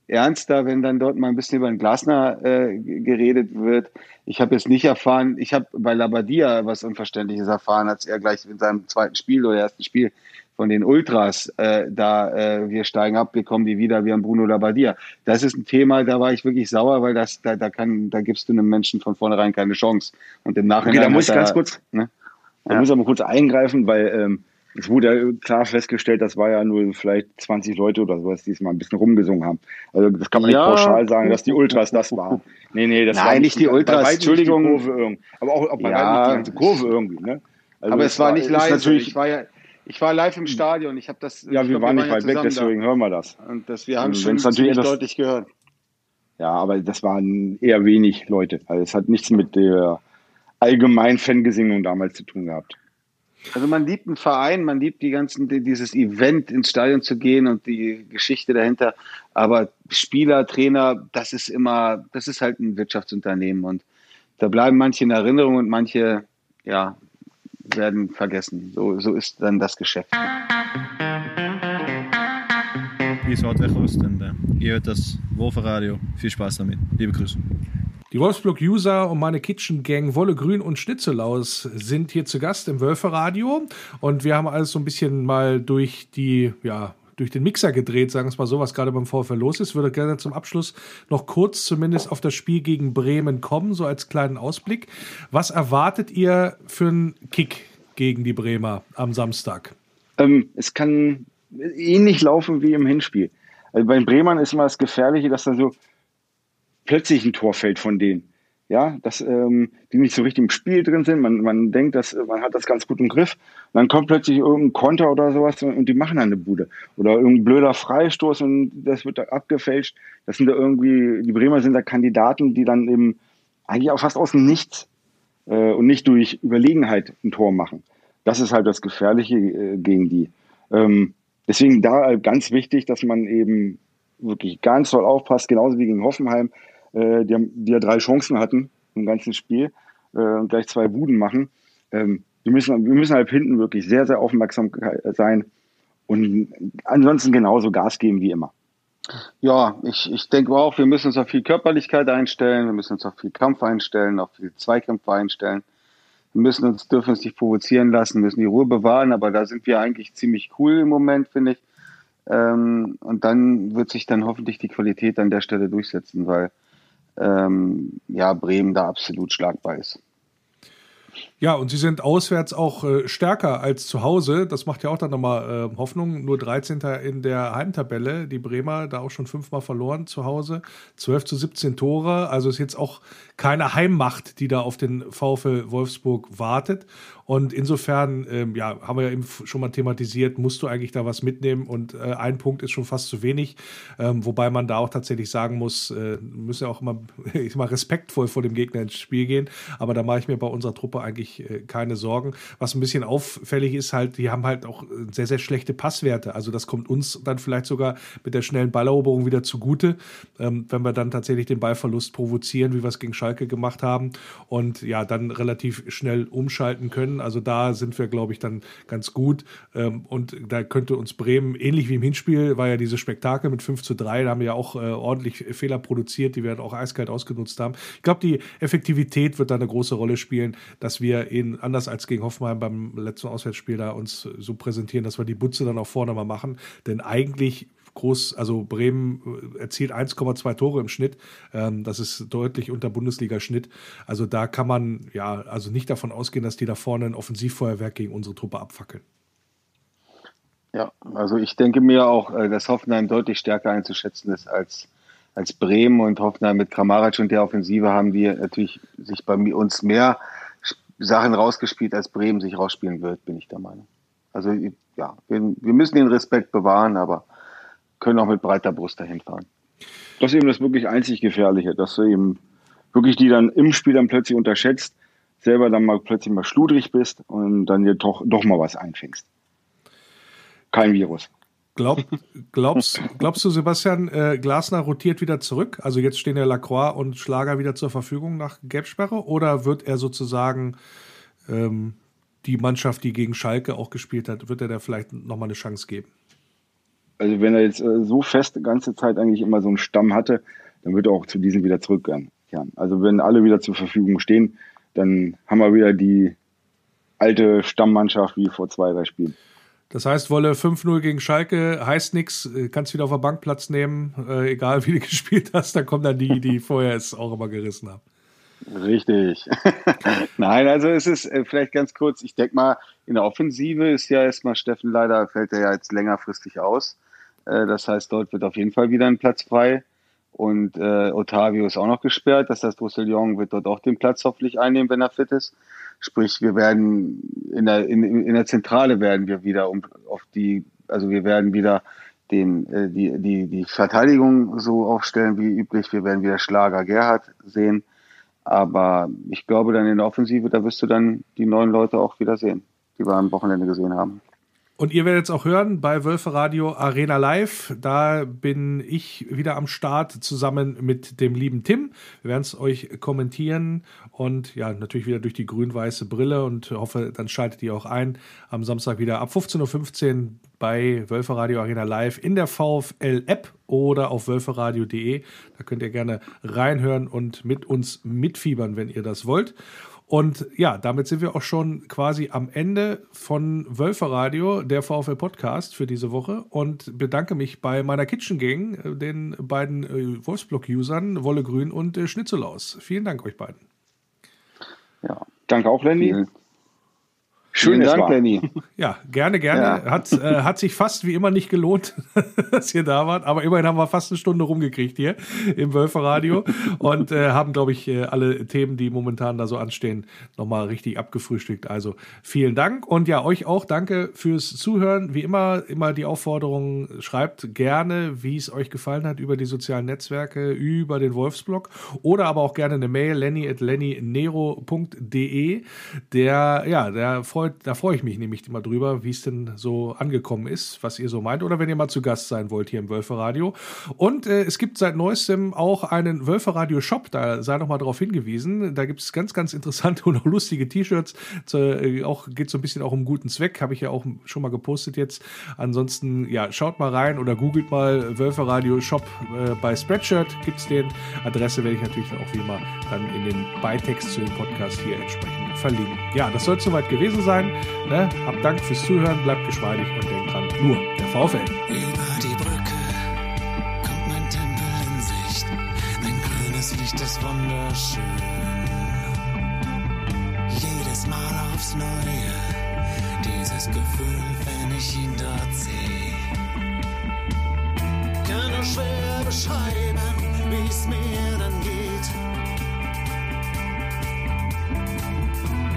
S4: ernster, wenn dann dort mal ein bisschen über den Glasner äh, geredet wird. Ich habe jetzt nicht erfahren, ich habe bei Labadia was Unverständliches erfahren, als er gleich in seinem zweiten Spiel oder ersten Spiel von den Ultras äh, da äh, wir steigen ab, wir kommen die wieder, wir haben Bruno Labadia. Das ist ein Thema, da war ich wirklich sauer, weil das da da kann da gibst du einem Menschen von vornherein keine Chance und im Nachhinein.
S5: Okay, da muss ich ganz kurz, ne? Da ja. muss ich aber kurz eingreifen, weil ähm, es wurde ja klar festgestellt, das war ja nur vielleicht 20 Leute oder sowas, die es mal ein bisschen rumgesungen haben. Also das kann man nicht ja. pauschal sagen, dass die Ultras das waren.
S4: Nee, nee, das Nein, war nicht die Ultras, Entschuldigung. Die
S5: Kurve irgendwie. Aber auch, auch ja. die ganze Kurve irgendwie. Ne?
S4: Also aber es war, war nicht live. Natürlich, ich war ja, ich war live im Stadion. Ich habe das.
S5: Ja, wir glaub, waren nicht weit weg, deswegen da. hören wir das.
S4: Und das, wir haben es schon natürlich deutlich gehört.
S5: Ja, aber das waren eher wenig Leute. Also es hat nichts mit der allgemeinen Fangesinnung damals zu tun gehabt.
S4: Also man liebt einen Verein, man liebt die ganzen, dieses Event ins Stadion zu gehen und die Geschichte dahinter. Aber Spieler, Trainer, das ist immer, das ist halt ein Wirtschaftsunternehmen und da bleiben manche in Erinnerung und manche, ja, werden vergessen. So, so ist dann das Geschäft.
S6: Wie es halt weg ist, dann ihr hört das Wolferradio. Viel Spaß damit. Liebe Grüße.
S1: Die Wolfsburg-User und meine Kitchen-Gang Wolle Grün und Schnitzelaus sind hier zu Gast im Wölferadio. Und wir haben alles so ein bisschen mal durch die, ja, durch den Mixer gedreht, sagen wir es mal so, was gerade beim VfL los ist. Würde gerne zum Abschluss noch kurz zumindest auf das Spiel gegen Bremen kommen, so als kleinen Ausblick. Was erwartet ihr für einen Kick gegen die Bremer am Samstag?
S5: Ähm, es kann ähnlich laufen wie im Hinspiel. Also bei den Bremern ist immer das Gefährliche, dass dann so plötzlich ein Tor fällt von denen. Ja, dass ähm, die nicht so richtig im Spiel drin sind. Man, man denkt, dass man hat das ganz gut im Griff. Und dann kommt plötzlich irgendein Konter oder sowas und, und die machen dann eine Bude. Oder irgendein blöder Freistoß und das wird da abgefälscht. Das sind da irgendwie, die Bremer sind da Kandidaten, die dann eben eigentlich auch fast aus dem Nichts äh, und nicht durch Überlegenheit ein Tor machen. Das ist halt das Gefährliche äh, gegen die. Ähm, deswegen da ganz wichtig, dass man eben wirklich ganz toll aufpasst, genauso wie gegen Hoffenheim äh, die, haben, die ja drei Chancen hatten im ganzen Spiel äh, und gleich zwei Buden machen. Ähm, wir, müssen, wir müssen halt hinten wirklich sehr, sehr aufmerksam sein und ansonsten genauso Gas geben wie immer.
S4: Ja, ich, ich denke auch, wir müssen uns auf viel Körperlichkeit einstellen, wir müssen uns auf viel Kampf einstellen, auf viel Zweikämpfe einstellen. Müssen uns, dürfen uns nicht provozieren lassen, müssen die Ruhe bewahren, aber da sind wir eigentlich ziemlich cool im Moment, finde ich. Ähm, und dann wird sich dann hoffentlich die Qualität an der Stelle durchsetzen, weil ähm, ja, Bremen da absolut schlagbar ist.
S1: Ja, und sie sind auswärts auch äh, stärker als zu Hause. Das macht ja auch dann nochmal äh, Hoffnung. Nur 13. in der Heimtabelle. Die Bremer da auch schon fünfmal verloren zu Hause. 12 zu 17 Tore. Also ist jetzt auch keine Heimmacht, die da auf den VfL Wolfsburg wartet. Und insofern, ähm, ja, haben wir ja eben schon mal thematisiert, musst du eigentlich da was mitnehmen und äh, ein Punkt ist schon fast zu wenig. Ähm, wobei man da auch tatsächlich sagen muss, äh, müssen ja auch immer, ich mal respektvoll vor dem Gegner ins Spiel gehen. Aber da mache ich mir bei unserer Truppe eigentlich äh, keine Sorgen. Was ein bisschen auffällig ist, halt, die haben halt auch äh, sehr, sehr schlechte Passwerte. Also das kommt uns dann vielleicht sogar mit der schnellen Balleroberung wieder zugute, ähm, wenn wir dann tatsächlich den Ballverlust provozieren, wie wir es gegen Schalke gemacht haben und ja, dann relativ schnell umschalten können können. Also da sind wir, glaube ich, dann ganz gut. Ähm, und da könnte uns Bremen, ähnlich wie im Hinspiel, war ja dieses Spektakel mit 5 zu 3, da haben wir ja auch äh, ordentlich Fehler produziert, die wir dann auch eiskalt ausgenutzt haben. Ich glaube, die Effektivität wird da eine große Rolle spielen, dass wir in, anders als gegen Hoffenheim beim letzten Auswärtsspiel da uns so präsentieren, dass wir die Butze dann auch vorne mal machen. Denn eigentlich groß, also Bremen äh, erzielt 1,2 Tore im Schnitt. Ähm, das ist deutlich unter Bundesliga-Schnitt. Also da kann man ja also nicht davon ausgehen, dass die da vorne ein Offensivfeuerwerk gegen unsere Truppe abfackeln.
S5: Ja, also ich denke mir auch, äh, dass Hoffenheim deutlich stärker einzuschätzen ist als, als Bremen und Hoffenheim mit Kramaric und der Offensive haben die natürlich sich bei uns mehr Sachen rausgespielt, als Bremen sich rausspielen wird, bin ich der Meinung. Also ja, wir, wir müssen den Respekt bewahren, aber können auch mit breiter Brust dahin fahren. Das ist eben das wirklich einzig Gefährliche, dass du eben wirklich die dann im Spiel dann plötzlich unterschätzt, selber dann mal plötzlich mal schludrig bist und dann dir doch, doch mal was einfängst. Kein Virus.
S1: Glaub, glaubst, glaubst du, Sebastian, äh, Glasner rotiert wieder zurück? Also jetzt stehen ja Lacroix und Schlager wieder zur Verfügung nach Gelbsperre? Oder wird er sozusagen ähm, die Mannschaft, die gegen Schalke auch gespielt hat, wird er da vielleicht nochmal eine Chance geben?
S5: Also wenn er jetzt äh, so fest die ganze Zeit eigentlich immer so einen Stamm hatte, dann wird er auch zu diesem wieder zurückkehren. Also wenn alle wieder zur Verfügung stehen, dann haben wir wieder die alte Stammmannschaft wie vor zwei, drei Spielen.
S1: Das heißt, Wolle 5-0 gegen Schalke heißt nichts, äh, kannst wieder auf der Bank Platz nehmen, äh, egal wie du gespielt hast, dann kommen dann die, die vorher es auch immer gerissen haben.
S5: Richtig. Nein, also es ist äh, vielleicht ganz kurz, ich denke mal, in der Offensive ist ja erstmal Steffen leider, fällt er ja jetzt längerfristig aus. Äh, das heißt, dort wird auf jeden Fall wieder ein Platz frei. Und äh, Otavio ist auch noch gesperrt. Das heißt, Roussillon wird dort auch den Platz hoffentlich einnehmen, wenn er fit ist. Sprich, wir werden in der, in, in der Zentrale werden wir wieder um, auf die, also wir werden wieder den, äh, die, die, die Verteidigung so aufstellen wie üblich. Wir werden wieder Schlager Gerhard sehen. Aber ich glaube, dann in der Offensive, da wirst du dann die neuen Leute auch wieder sehen, die wir am Wochenende gesehen haben.
S1: Und ihr werdet es auch hören bei Wölfe Radio Arena Live. Da bin ich wieder am Start zusammen mit dem lieben Tim. Wir werden es euch kommentieren und ja, natürlich wieder durch die grün-weiße Brille und hoffe, dann schaltet ihr auch ein am Samstag wieder ab 15.15 Uhr bei Wölfe Radio Arena Live in der VfL App oder auf wölferadio.de. Da könnt ihr gerne reinhören und mit uns mitfiebern, wenn ihr das wollt. Und ja, damit sind wir auch schon quasi am Ende von Wölfer Radio, der VfL Podcast für diese Woche und bedanke mich bei meiner Kitchen Gang, äh, den beiden äh, Wolfsblock-Usern, Wolle Grün und äh, Schnitzelaus. Vielen Dank euch beiden.
S5: Ja, danke auch, Lenny. Vielen
S1: Schönen Dank, war. Lenny. Ja, gerne, gerne. Ja. Hat, äh, hat sich fast wie immer nicht gelohnt, dass ihr da wart, aber immerhin haben wir fast eine Stunde rumgekriegt hier im Wölferradio und äh, haben, glaube ich, äh, alle Themen, die momentan da so anstehen, nochmal richtig abgefrühstückt. Also vielen Dank und ja, euch auch danke fürs Zuhören. Wie immer, immer die Aufforderung, schreibt gerne, wie es euch gefallen hat über die sozialen Netzwerke, über den Wolfsblog oder aber auch gerne eine Mail, lenny at lennynero.de. Der, ja, der freut, da freue ich mich nämlich immer drüber, wie es denn so angekommen ist, was ihr so meint. Oder wenn ihr mal zu Gast sein wollt hier im Wölferadio. Und äh, es gibt seit neuestem auch einen Wölferadio-Shop, da sei noch mal darauf hingewiesen. Da gibt es ganz, ganz interessante und auch lustige T-Shirts. Äh, geht so ein bisschen auch um guten Zweck, habe ich ja auch schon mal gepostet jetzt. Ansonsten, ja, schaut mal rein oder googelt mal Wölferadio-Shop äh, bei Spreadshirt, gibt es den. Adresse werde ich natürlich auch wie immer dann in den Beitext zu dem Podcast hier entsprechend verlinken. Ja, das soll soweit gewesen sein. Ne? Habt Dank fürs Zuhören, bleibt geschmeidig und denkt dran, nur der VfL.
S7: Über die Brücke kommt mein Tempel in Sicht. Mein grünes Licht ist wunderschön. Jedes Mal aufs Neue, dieses Gefühl, wenn ich ihn dort sehe. Kann nur schwer beschreiben, wie es mir dann geht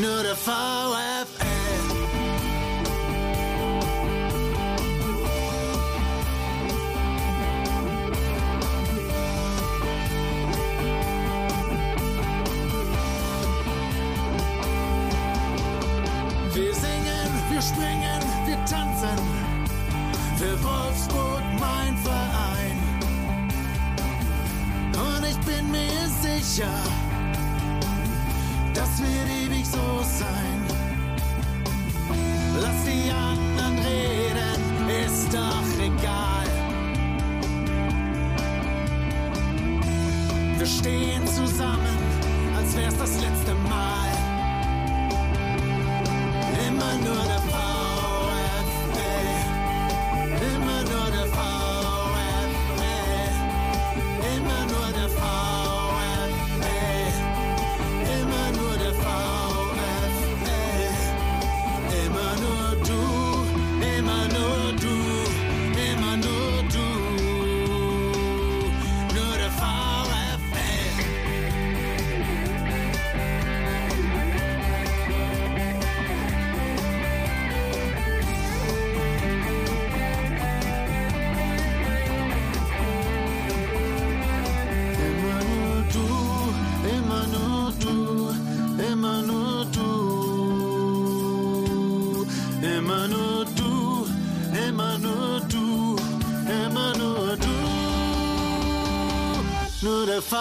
S7: nur der VfL. Wir singen, wir springen, wir tanzen für Wolfsburg mein Verein. Und ich bin mir sicher, das wird ewig so sein. Nur